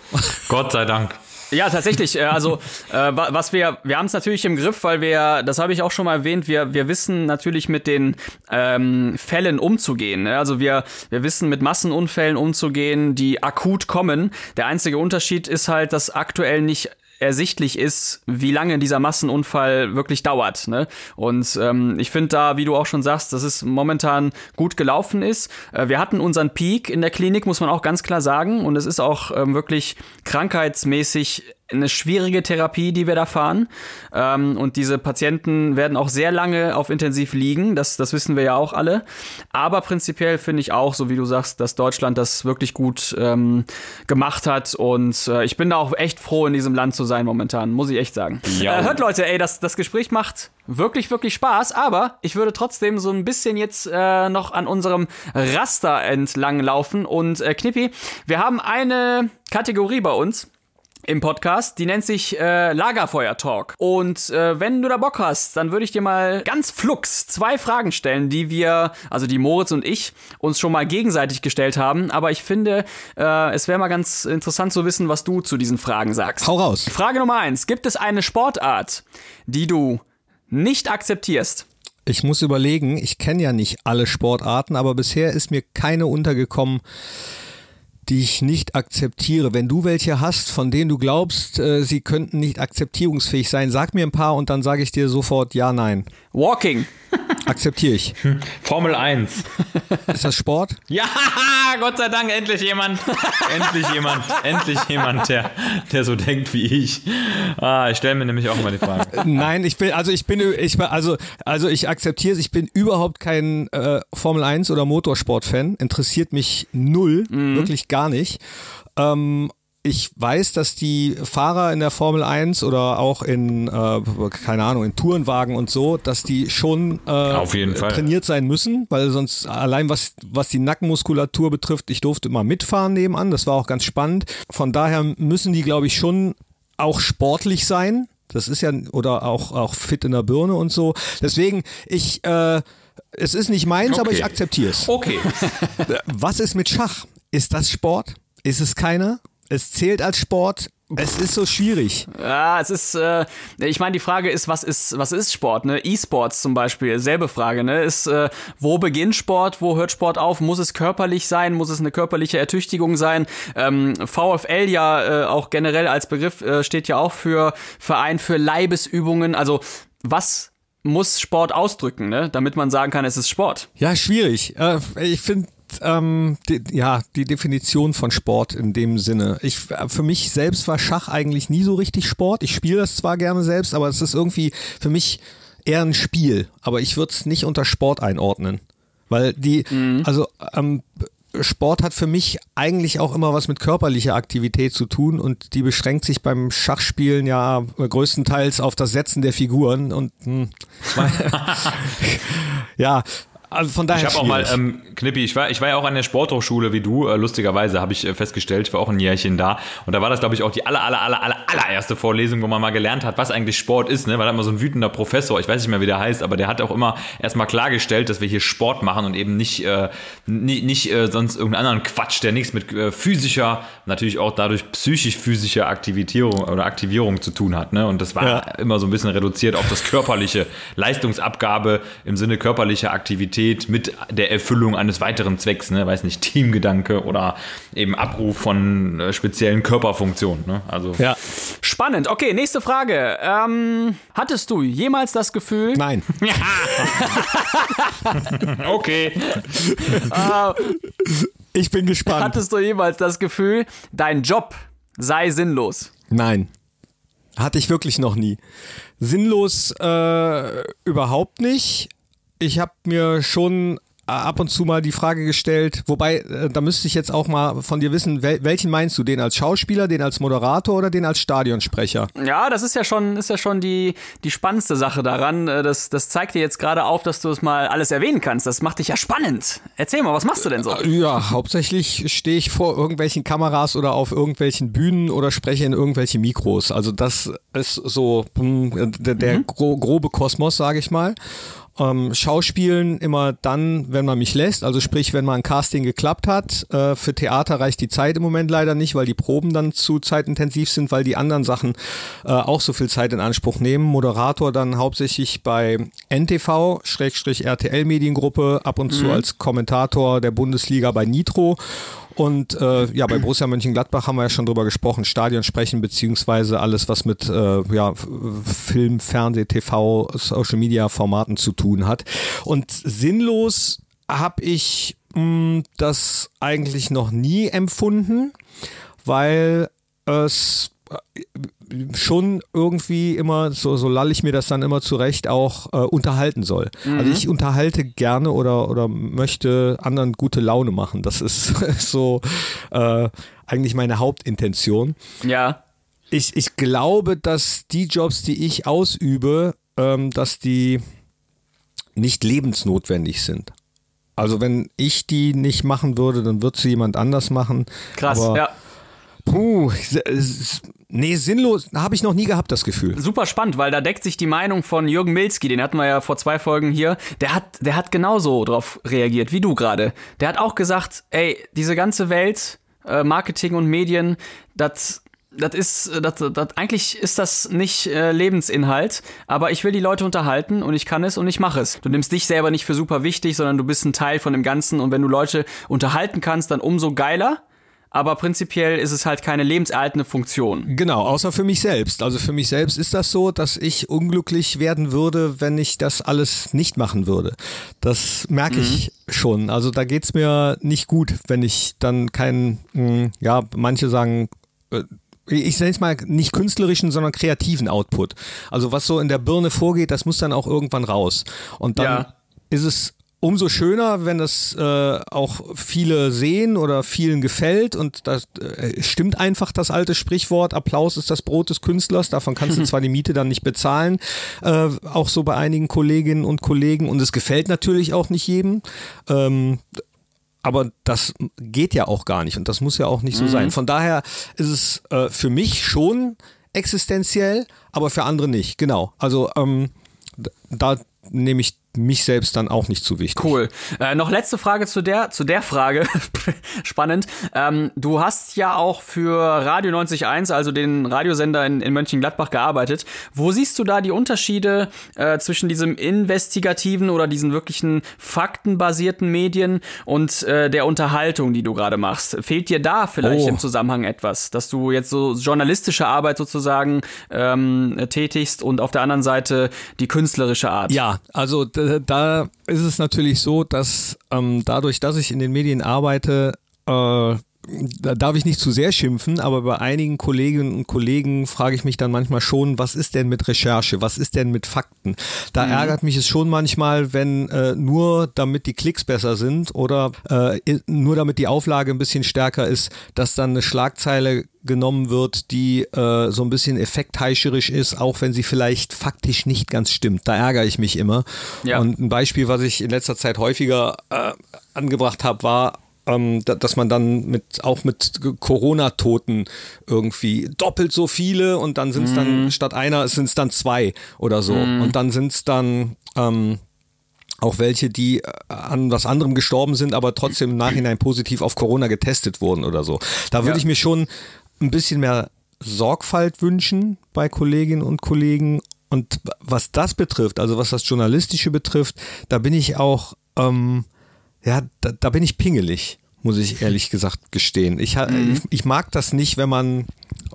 Speaker 2: Gott sei Dank.
Speaker 1: Ja, tatsächlich. Äh, also, äh, was wir, wir haben es natürlich im Griff, weil wir, das habe ich auch schon mal erwähnt, wir, wir wissen natürlich mit den ähm, Fällen umzugehen. Ne? Also wir, wir wissen mit Massenunfällen umzugehen, die akut kommen. Der einzige Unterschied ist halt, dass aktuell nicht ersichtlich ist, wie lange dieser Massenunfall wirklich dauert. Ne? Und ähm, ich finde da, wie du auch schon sagst, dass es momentan gut gelaufen ist. Äh, wir hatten unseren Peak in der Klinik, muss man auch ganz klar sagen. Und es ist auch ähm, wirklich krankheitsmäßig eine schwierige Therapie, die wir da fahren. Ähm, und diese Patienten werden auch sehr lange auf Intensiv liegen. Das, das wissen wir ja auch alle. Aber prinzipiell finde ich auch, so wie du sagst, dass Deutschland das wirklich gut ähm, gemacht hat. Und äh, ich bin da auch echt froh, in diesem Land zu sein momentan, muss ich echt sagen. Ja. Äh, hört Leute, ey, das, das Gespräch macht wirklich, wirklich Spaß. Aber ich würde trotzdem so ein bisschen jetzt äh, noch an unserem Raster entlang laufen. Und äh, Knippi, wir haben eine Kategorie bei uns im Podcast. Die nennt sich äh, Lagerfeuer Talk. Und äh, wenn du da Bock hast, dann würde ich dir mal ganz flux zwei Fragen stellen, die wir, also die Moritz und ich, uns schon mal gegenseitig gestellt haben. Aber ich finde, äh, es wäre mal ganz interessant zu wissen, was du zu diesen Fragen sagst.
Speaker 3: Hau raus.
Speaker 1: Frage Nummer eins. Gibt es eine Sportart, die du nicht akzeptierst?
Speaker 3: Ich muss überlegen, ich kenne ja nicht alle Sportarten, aber bisher ist mir keine untergekommen, die ich nicht akzeptiere. Wenn du welche hast, von denen du glaubst, äh, sie könnten nicht akzeptierungsfähig sein, sag mir ein paar und dann sage ich dir sofort ja, nein.
Speaker 1: Walking.
Speaker 3: Akzeptiere ich.
Speaker 2: Formel 1.
Speaker 3: Ist das Sport?
Speaker 2: Ja, Gott sei Dank, endlich jemand. endlich jemand. Endlich jemand, der, der so denkt wie ich. Ah, ich stelle mir nämlich auch immer die Frage.
Speaker 3: Nein, ich bin, also ich bin, ich also, also ich akzeptiere es, ich bin überhaupt kein äh, Formel 1 oder Motorsport-Fan. Interessiert mich null, mhm. wirklich gar nicht. Ähm, ich weiß, dass die Fahrer in der Formel 1 oder auch in, äh, keine Ahnung, in Tourenwagen und so, dass die schon äh, trainiert sein müssen, weil sonst allein was, was die Nackenmuskulatur betrifft, ich durfte immer mitfahren nebenan, das war auch ganz spannend. Von daher müssen die, glaube ich, schon auch sportlich sein. Das ist ja, oder auch, auch fit in der Birne und so. Deswegen, ich, äh, es ist nicht meins, aber
Speaker 2: Okay.
Speaker 3: ich akzeptiere es.
Speaker 2: Okay.
Speaker 3: Was ist mit Schach? Ist das Sport? Ist es keiner? Es zählt als Sport. Es ist so schwierig.
Speaker 1: Ja, es ist, äh, ich meine, die Frage ist, was ist, was ist Sport, ne? E-Sports zum Beispiel, selbe Frage, ne? Ist, äh, wo beginnt Sport, wo hört Sport auf? Muss es körperlich sein? Muss es eine körperliche Ertüchtigung sein? Ähm, VfL ja äh, auch generell als Begriff äh, steht ja auch für Verein für Leibesübungen. Also, was muss Sport ausdrücken, ne? Damit man sagen kann, es ist Sport.
Speaker 3: Ja, schwierig. Äh, ich finde, ähm, die, ja, die Definition von Sport in dem Sinne. Ich, äh, für mich selbst war Schach eigentlich nie so richtig Sport. Ich spiele das zwar gerne selbst, aber es ist irgendwie für mich eher ein Spiel. Aber ich würde es nicht unter Sport einordnen. Weil die, also ähm, Sport hat für mich eigentlich auch immer was mit körperlicher Aktivität zu tun und die beschränkt sich beim Schachspielen ja größtenteils auf das Setzen der Figuren und hm, ja, also von daher
Speaker 2: Ich habe auch mal, ähm, Knippi, ich war, ich war ja auch an der Sporthochschule wie du, äh, lustigerweise habe ich äh, festgestellt, ich war auch ein Jährchen da und da war das, glaube ich, auch die aller, aller, aller, aller, allererste Vorlesung, wo man mal gelernt hat, was eigentlich Sport ist, ne? weil da hat mal so ein wütender Professor, ich weiß nicht mehr, wie der heißt, aber der hat auch immer erstmal klargestellt, dass wir hier Sport machen und eben nicht, äh, nicht, nicht äh, sonst irgendeinen anderen Quatsch, der nichts mit äh, physischer, natürlich auch dadurch psychisch-physischer Aktivierung oder Aktivierung zu tun hat. Ne? Und das war
Speaker 3: Ja.
Speaker 2: immer so ein bisschen reduziert auf das körperliche, Leistungsabgabe im Sinne körperlicher Aktivität mit der Erfüllung eines weiteren Zwecks, ne, weiß nicht, Teamgedanke oder eben Abruf von äh, speziellen Körperfunktionen. Ne? Also
Speaker 3: ja,
Speaker 1: Spannend. Okay, nächste Frage. Ähm, hattest du jemals das Gefühl,
Speaker 3: nein.
Speaker 2: okay.
Speaker 3: Ich bin gespannt.
Speaker 1: hattest du jemals das Gefühl, dein Job sei sinnlos?
Speaker 3: Nein. Hatte ich wirklich noch nie. Sinnlos äh, überhaupt nicht. Ich habe mir schon äh, ab und zu mal die Frage gestellt, wobei, äh, da müsste ich jetzt auch mal von dir wissen, wel welchen meinst du? Den als Schauspieler, den als Moderator oder den als Stadionsprecher?
Speaker 1: Ja, das ist ja schon, ist ja schon die, die spannendste Sache daran. Äh, Das, das zeigt dir jetzt gerade auf, dass du es mal alles erwähnen kannst. Das macht dich ja spannend. Erzähl mal, was machst du denn so?
Speaker 3: Ja, hauptsächlich stehe ich vor irgendwelchen Kameras oder auf irgendwelchen Bühnen oder spreche in irgendwelche Mikros. Also das ist so hm, der, der gro grobe Kosmos, sage ich mal. Ähm, Schauspielen immer dann, wenn man mich lässt, also sprich, wenn mal ein Casting geklappt hat. Äh, für Theater reicht die Zeit im Moment leider nicht, weil die Proben dann zu zeitintensiv sind, weil die anderen Sachen äh, auch so viel Zeit in Anspruch nehmen. Moderator dann hauptsächlich bei NTV, Schrägstrich RTL Mediengruppe, ab und zu als Kommentator der Bundesliga bei Nitro. Und äh, ja, bei Borussia Mönchengladbach haben wir ja schon drüber gesprochen, Stadion sprechen, beziehungsweise alles, was mit äh, ja, Film, Fernseh, TV, Social Media Formaten zu tun hat. Und sinnlos habe ich mh, das eigentlich noch nie empfunden, weil es äh, schon irgendwie immer, so, so lall ich mir das dann immer zurecht, auch äh, unterhalten soll. Also ich unterhalte gerne oder, oder möchte anderen gute Laune machen. Das ist so äh, eigentlich meine Hauptintention.
Speaker 1: Ja.
Speaker 3: Ich, ich glaube, dass die Jobs, die ich ausübe, ähm, dass die nicht lebensnotwendig sind. Also wenn ich die nicht machen würde, dann wird sie jemand anders machen.
Speaker 1: Krass,
Speaker 3: Aber,
Speaker 1: ja.
Speaker 3: Puh, nee, sinnlos habe ich noch nie gehabt, das Gefühl.
Speaker 1: Super spannend, weil da deckt sich die Meinung von Jürgen Milzki, den hatten wir ja vor zwei Folgen hier. Der hat, der hat genauso drauf reagiert, wie du gerade. Der hat auch gesagt, ey, diese ganze Welt, äh, Marketing und Medien, das das ist, das, das, eigentlich ist das nicht äh, Lebensinhalt, aber ich will die Leute unterhalten und ich kann es und ich mache es. Du nimmst dich selber nicht für super wichtig, sondern du bist ein Teil von dem Ganzen und wenn du Leute unterhalten kannst, dann umso geiler. Aber prinzipiell ist es halt keine lebenserhaltende Funktion.
Speaker 3: Genau, außer für mich selbst. Also für mich selbst ist das so, dass ich unglücklich werden würde, wenn ich das alles nicht machen würde. Das merke ich schon. Also da geht's mir nicht gut, wenn ich dann keinen, mh, ja, manche sagen, äh, ich nenne es mal nicht künstlerischen, sondern kreativen Output. Also was so in der Birne vorgeht, das muss dann auch irgendwann raus. Und dann
Speaker 1: Ja.
Speaker 3: ist es umso schöner, wenn das äh, auch viele sehen oder vielen gefällt und das äh, stimmt einfach das alte Sprichwort, Applaus ist das Brot des Künstlers, davon kannst du zwar die Miete dann nicht bezahlen, äh, auch so bei einigen Kolleginnen und Kollegen und es gefällt natürlich auch nicht jedem. Ähm, aber das geht ja auch gar nicht und das muss ja auch nicht so mhm. sein. Von daher ist es äh, für mich schon existenziell, aber für andere nicht. Genau. Also ähm, da nehme ich mich selbst dann auch nicht zu wichtig.
Speaker 1: Cool. Äh, noch letzte Frage zu der, zu der Frage. Spannend. Ähm, du hast ja auch für Radio 90.1, also den Radiosender in, in Mönchengladbach, gearbeitet. Wo siehst du da die Unterschiede äh, zwischen diesem investigativen oder diesen wirklichen faktenbasierten Medien und äh, der Unterhaltung, die du gerade machst? Fehlt dir da vielleicht oh. im Zusammenhang etwas, dass du jetzt so journalistische Arbeit sozusagen ähm, tätigst und auf der anderen Seite die künstlerische Art?
Speaker 3: Ja, also da ist es natürlich so, dass ähm, dadurch, dass ich in den Medien arbeite, äh, da darf ich nicht zu sehr schimpfen, aber bei einigen Kolleginnen und Kollegen frage ich mich dann manchmal schon, was ist denn mit Recherche, was ist denn mit Fakten? Da mhm. ärgert mich es schon manchmal, wenn äh, nur damit die Klicks besser sind oder äh, nur damit die Auflage ein bisschen stärker ist, dass dann eine Schlagzeile genommen wird, die äh, so ein bisschen effektheischerisch ist, auch wenn sie vielleicht faktisch nicht ganz stimmt. Da ärgere ich mich immer. Ja. Und ein Beispiel, was ich in letzter Zeit häufiger äh, angebracht habe, war ähm, dass man dann mit auch mit Corona-Toten irgendwie doppelt so viele und dann sind es mhm. dann statt einer sind es dann zwei oder so mhm. und dann sind es dann ähm, auch welche, die äh, an was anderem gestorben sind, aber trotzdem im Nachhinein positiv auf Corona getestet wurden oder so. Da würde ja. ich mir schon ein bisschen mehr Sorgfalt wünschen bei Kolleginnen und Kollegen. Und was das betrifft, also was das Journalistische betrifft, da bin ich auch ähm, ja, da, da bin ich pingelig, muss ich ehrlich gesagt gestehen. Ich, mhm. ich, ich, mag das nicht, wenn man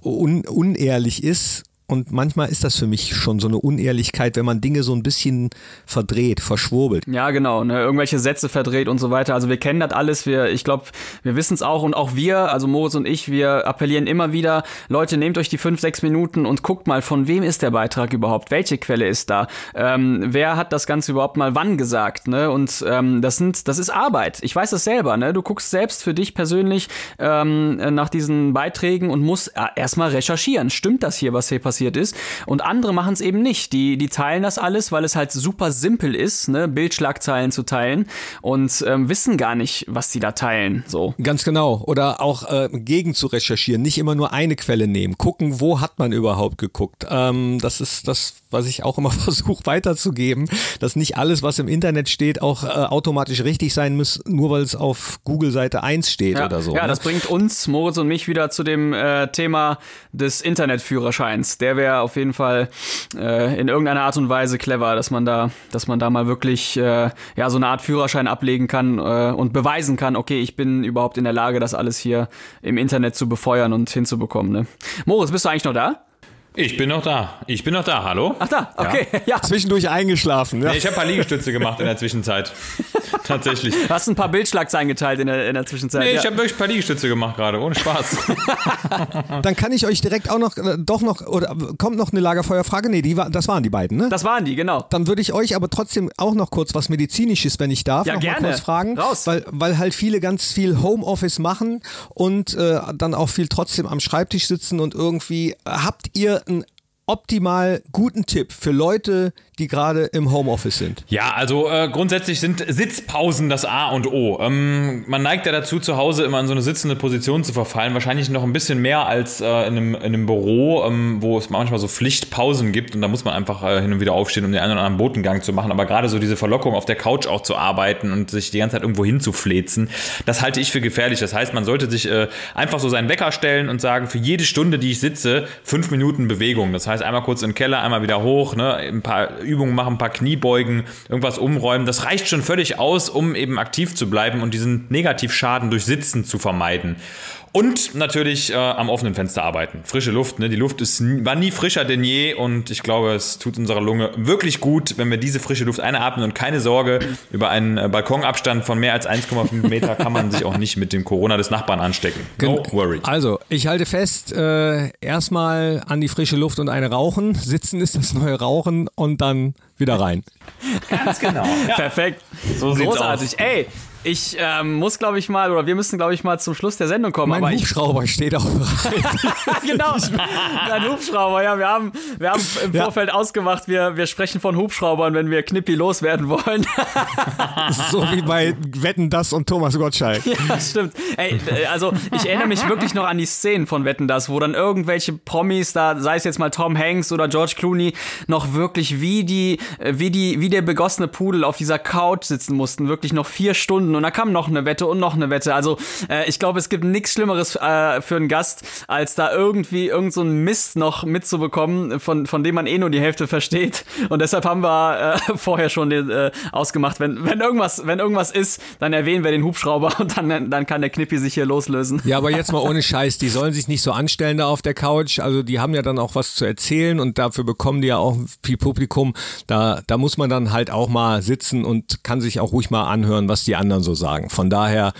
Speaker 3: un, unehrlich ist und manchmal ist das für mich schon so eine Unehrlichkeit, wenn man Dinge so ein bisschen verdreht, verschwurbelt.
Speaker 1: Ja, genau, ne? irgendwelche Sätze verdreht und so weiter. Also wir kennen das alles, wir, ich glaube, wir wissen es auch und auch wir, also Moritz und ich, wir appellieren immer wieder, Leute, nehmt euch die fünf, sechs Minuten und guckt mal, von wem ist der Beitrag überhaupt? Welche Quelle ist da? Ähm, wer hat das Ganze überhaupt mal wann gesagt? Ne? Und ähm, das sind, das ist Arbeit. Ich weiß das selber, ne? Du guckst selbst für dich persönlich ähm, nach diesen Beiträgen und musst äh, erstmal recherchieren. Stimmt das hier, was hier passiert? Passiert ist. Und andere machen es eben nicht. Die, die teilen das alles, weil es halt super simpel ist, ne, Bildschlagzeilen zu teilen und ähm, wissen gar nicht, was sie da teilen. So.
Speaker 3: Ganz genau. Oder auch äh, gegen zu recherchieren, nicht immer nur eine Quelle nehmen. Gucken, wo hat man überhaupt geguckt. Ähm, das ist das, was ich auch immer versuche weiterzugeben, dass nicht alles, was im Internet steht, auch äh, automatisch richtig sein muss, nur weil es auf Google Seite 1 steht
Speaker 1: ja,
Speaker 3: oder so.
Speaker 1: Ja,
Speaker 3: ne?
Speaker 1: das bringt uns, Moritz und mich, wieder zu dem äh, Thema des Internetführerscheins. Der wäre auf jeden Fall äh, in irgendeiner Art und Weise clever, dass man da, dass man da mal wirklich äh, ja so eine Art Führerschein ablegen kann äh, und beweisen kann, okay, ich bin überhaupt in der Lage, das alles hier im Internet zu befeuern und hinzubekommen. Ne? Moritz, bist du eigentlich noch da?
Speaker 2: Ich bin noch da. Ich bin noch da. Hallo?
Speaker 1: Ach da, okay. Ja.
Speaker 3: ja. Zwischendurch eingeschlafen. Ja.
Speaker 2: Nee, ich habe ein paar Liegestütze gemacht in der Zwischenzeit. Tatsächlich.
Speaker 1: Du hast ein paar Bildschlagzeilen geteilt in der, in der Zwischenzeit. Nee,
Speaker 2: ja. ich habe wirklich ein paar Liegestütze gemacht gerade, ohne Spaß.
Speaker 3: Dann kann ich euch direkt auch noch, äh, doch noch, oder kommt noch eine Lagerfeuerfrage? Nee, die war, das waren die beiden, ne?
Speaker 1: Das waren die, genau.
Speaker 3: Dann würde ich euch aber trotzdem auch noch kurz was Medizinisches, wenn ich darf,
Speaker 1: ja,
Speaker 3: noch
Speaker 1: gerne.
Speaker 3: mal kurz fragen.
Speaker 1: Raus.
Speaker 3: Weil, weil halt viele ganz viel Homeoffice machen und äh, dann auch viel trotzdem am Schreibtisch sitzen und irgendwie, habt ihr ein optimal guten Tipp für Leute, die gerade im Homeoffice sind?
Speaker 2: Ja, also äh, grundsätzlich sind Sitzpausen das A und O. Ähm, man neigt ja dazu, zu Hause immer in so eine sitzende Position zu verfallen. Wahrscheinlich noch ein bisschen mehr als äh, in, einem, in, einem, Büro, ähm, wo es manchmal so Pflichtpausen gibt und da muss man einfach äh, hin und wieder aufstehen, um den einen oder anderen Botengang zu machen. Aber gerade so diese Verlockung, auf der Couch auch zu arbeiten und sich die ganze Zeit irgendwo hinzuflezen, das halte ich für gefährlich. Das heißt, man sollte sich äh, einfach so seinen Wecker stellen und sagen, für jede Stunde, die ich sitze, fünf Minuten Bewegung. Das heißt, einmal kurz im Keller, einmal wieder hoch, ne, ein paar Übungen machen, ein paar Kniebeugen, irgendwas umräumen. Das reicht schon völlig aus, um eben aktiv zu bleiben und diesen Negativschaden durch Sitzen zu vermeiden. Und natürlich äh, am offenen Fenster arbeiten. Frische Luft, ne? Die Luft ist, war nie frischer denn je und ich glaube, es tut unserer Lunge wirklich gut, wenn wir diese frische Luft einatmen und keine Sorge, über einen äh, Balkonabstand von mehr als 1,5 Meter kann man sich auch nicht mit dem Corona des Nachbarn anstecken. No worry.
Speaker 3: Also, ich halte fest, äh, erstmal an die frische Luft und eine rauchen. Sitzen ist das neue Rauchen und dann wieder rein.
Speaker 2: Ganz genau. Ja.
Speaker 1: Perfekt.
Speaker 2: So sieht's
Speaker 1: Großartig.
Speaker 2: aus.
Speaker 1: Ey, ich ähm, muss, glaube ich, mal, oder wir müssen, glaube ich, mal zum Schluss der Sendung kommen.
Speaker 3: Mein
Speaker 1: aber ich,
Speaker 3: Hubschrauber steht auch bereit.
Speaker 1: genau, ein Hubschrauber. Ja, wir haben, wir haben im
Speaker 3: Ja.
Speaker 1: Vorfeld ausgemacht, wir, wir sprechen von Hubschraubern, wenn wir Knippi loswerden wollen.
Speaker 3: so wie bei Wetten, das und Thomas Gottschalk.
Speaker 1: ja, stimmt. Ey, äh, also ich erinnere mich wirklich noch an die Szenen von Wetten das, wo dann irgendwelche Promis, da sei es jetzt mal Tom Hanks oder George Clooney, noch wirklich wie die, äh, wie die, wie der begossene Pudel auf dieser Couch sitzen mussten, wirklich noch vier Stunden und da kam noch eine Wette und noch eine Wette. Also äh, ich glaube, es gibt nichts Schlimmeres äh, für einen Gast, als da irgendwie irgend so einen Mist noch mitzubekommen, von, von dem man eh nur die Hälfte versteht. Und deshalb haben wir äh, vorher schon den, äh, ausgemacht, wenn, wenn, irgendwas, wenn irgendwas ist, dann erwähnen wir den Hubschrauber und dann, dann kann der Knippi sich hier loslösen.
Speaker 3: Ja, aber jetzt mal ohne Scheiß, die sollen sich nicht so anstellen da auf der Couch. Also die haben ja dann auch was zu erzählen und dafür bekommen die ja auch viel Publikum. Da, da muss man dann halt auch mal sitzen und kann sich auch ruhig mal anhören, was die anderen so sagen. Von daher,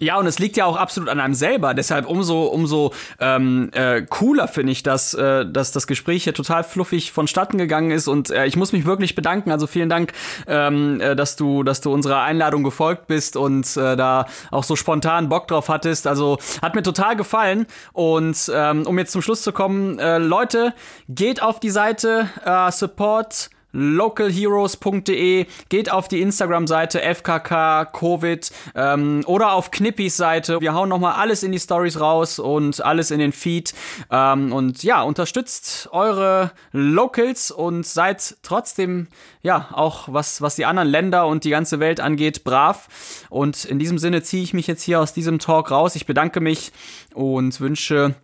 Speaker 1: Ja, und es liegt ja auch absolut an einem selber. Deshalb umso, umso ähm, äh, cooler finde ich, dass, äh, dass das Gespräch hier total fluffig vonstatten gegangen ist. Und äh, ich muss mich wirklich bedanken. Also vielen Dank, ähm, äh, dass du, dass du unserer Einladung gefolgt bist und äh, da auch so spontan Bock drauf hattest. Also hat mir total gefallen. Und ähm, um jetzt zum Schluss zu kommen, äh, Leute, geht auf die Seite äh, Support localheroes.de, geht auf die Instagram-Seite FKK Covid ähm, oder auf Knippis Seite. Wir hauen nochmal alles in die Stories raus und alles in den Feed. Ähm, und ja, unterstützt eure Locals und seid trotzdem, ja, auch was, was die anderen Länder und die ganze Welt angeht, brav. Und in diesem Sinne ziehe ich mich jetzt hier aus diesem Talk raus. Ich bedanke mich und wünsche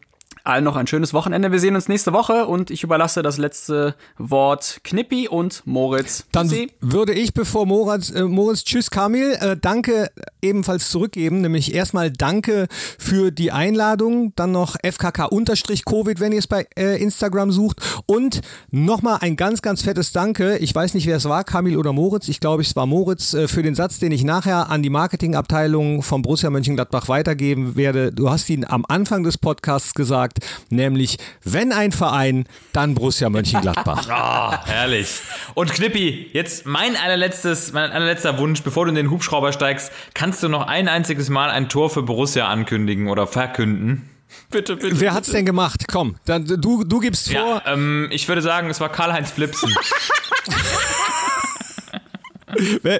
Speaker 1: allen noch ein schönes Wochenende. Wir sehen uns nächste Woche und ich überlasse das letzte Wort Knippi und Moritz.
Speaker 3: Dann
Speaker 1: Tschüssi.
Speaker 3: würde ich, bevor Moritz, äh, Moritz tschüss Kamil, äh, danke ebenfalls zurückgeben, nämlich erstmal danke für die Einladung, dann noch FKK-Covid, wenn ihr es bei äh, Instagram sucht und nochmal ein ganz, ganz fettes Danke, ich weiß nicht, wer es war, Kamil oder Moritz, ich glaube, es war Moritz, äh, für den Satz, den ich nachher an die Marketingabteilung von Borussia Mönchengladbach weitergeben werde. Du hast ihn am Anfang des Podcasts gesagt, nämlich, wenn ein Verein, dann Borussia Mönchengladbach.
Speaker 2: Ah, herrlich. Und Knippi, jetzt mein allerletztes, mein allerletzter Wunsch, bevor du in den Hubschrauber steigst, kannst du noch ein einziges Mal ein Tor für Borussia ankündigen oder verkünden?
Speaker 1: Bitte, bitte.
Speaker 3: Wer hat's denn gemacht? Komm, dann du, du gibst vor.
Speaker 2: Ja, ähm, ich würde sagen, es war Karl-Heinz Flipsen.
Speaker 3: Äh,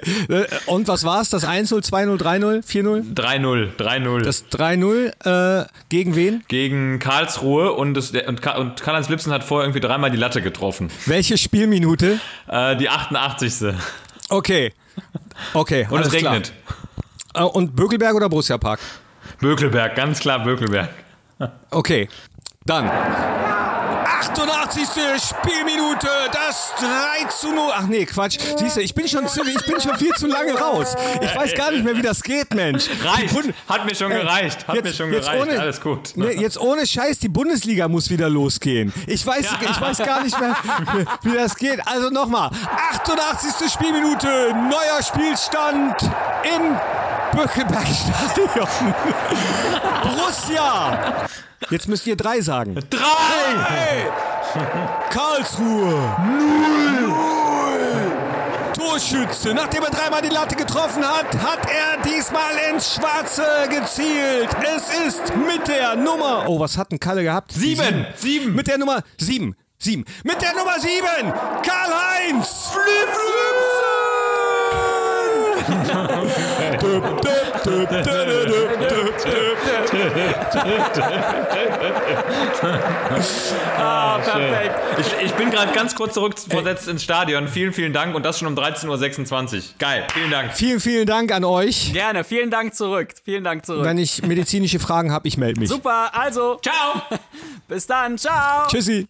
Speaker 3: Und was war's? Das 1-0, 2-0, 3-0, 4-0?
Speaker 2: 3-0, 3-0.
Speaker 3: Das 3-0 äh, gegen wen?
Speaker 2: gegen Karlsruhe und, das, und, und Karl-Heinz Flipsen hat vorher irgendwie dreimal die Latte getroffen.
Speaker 3: Welche Spielminute?
Speaker 2: Äh, die 88.
Speaker 3: Okay. Okay.
Speaker 2: Und es
Speaker 3: alles klar.
Speaker 2: regnet.
Speaker 3: Äh, Und Bökelberg oder Borussia Park?
Speaker 2: Bökelberg, ganz klar Bökelberg.
Speaker 3: Okay. Dann. 88. Spielminute, das 3 zu 0. Ach nee, Quatsch. Siehst du, ich bin schon ziemlich, ich bin schon viel zu lange raus. Ich weiß gar nicht mehr, wie das geht, Mensch.
Speaker 2: Reicht.
Speaker 3: Bund-
Speaker 2: Hat mir schon
Speaker 3: Ey,
Speaker 2: gereicht. Hat mir schon
Speaker 3: jetzt
Speaker 2: gereicht.
Speaker 3: Ohne,
Speaker 2: Alles gut.
Speaker 3: Nee, jetzt ohne Scheiß, die Bundesliga muss wieder losgehen. Ich weiß, ich weiß gar nicht mehr, wie das geht. Also nochmal. 88. Spielminute, neuer Spielstand im Böckelbergstadion. Borussia. Jetzt müsst ihr drei sagen.
Speaker 2: Drei!
Speaker 3: Karlsruhe. Null. Torschütze. Nachdem er dreimal die Latte getroffen hat, hat er diesmal ins Schwarze gezielt. Es ist mit der Nummer. Oh, was hat ein Kalle gehabt?
Speaker 2: Sieben! Sieben!
Speaker 3: Mit der Nummer sieben. Sieben. Mit der Nummer sieben. Karl-Heinz.
Speaker 1: Ah, perfekt.
Speaker 2: Ich, ich bin gerade ganz kurz zurückversetzt ins Stadion. Vielen, vielen Dank. Und das schon um 13.26 Uhr. Geil. Vielen Dank.
Speaker 3: Vielen, vielen Dank an euch.
Speaker 1: Gerne, vielen Dank zurück. Vielen Dank zurück.
Speaker 3: Wenn ich medizinische Fragen habe, ich melde mich.
Speaker 1: Super, also,
Speaker 2: Ciao!
Speaker 1: bis dann, ciao.
Speaker 3: Tschüssi.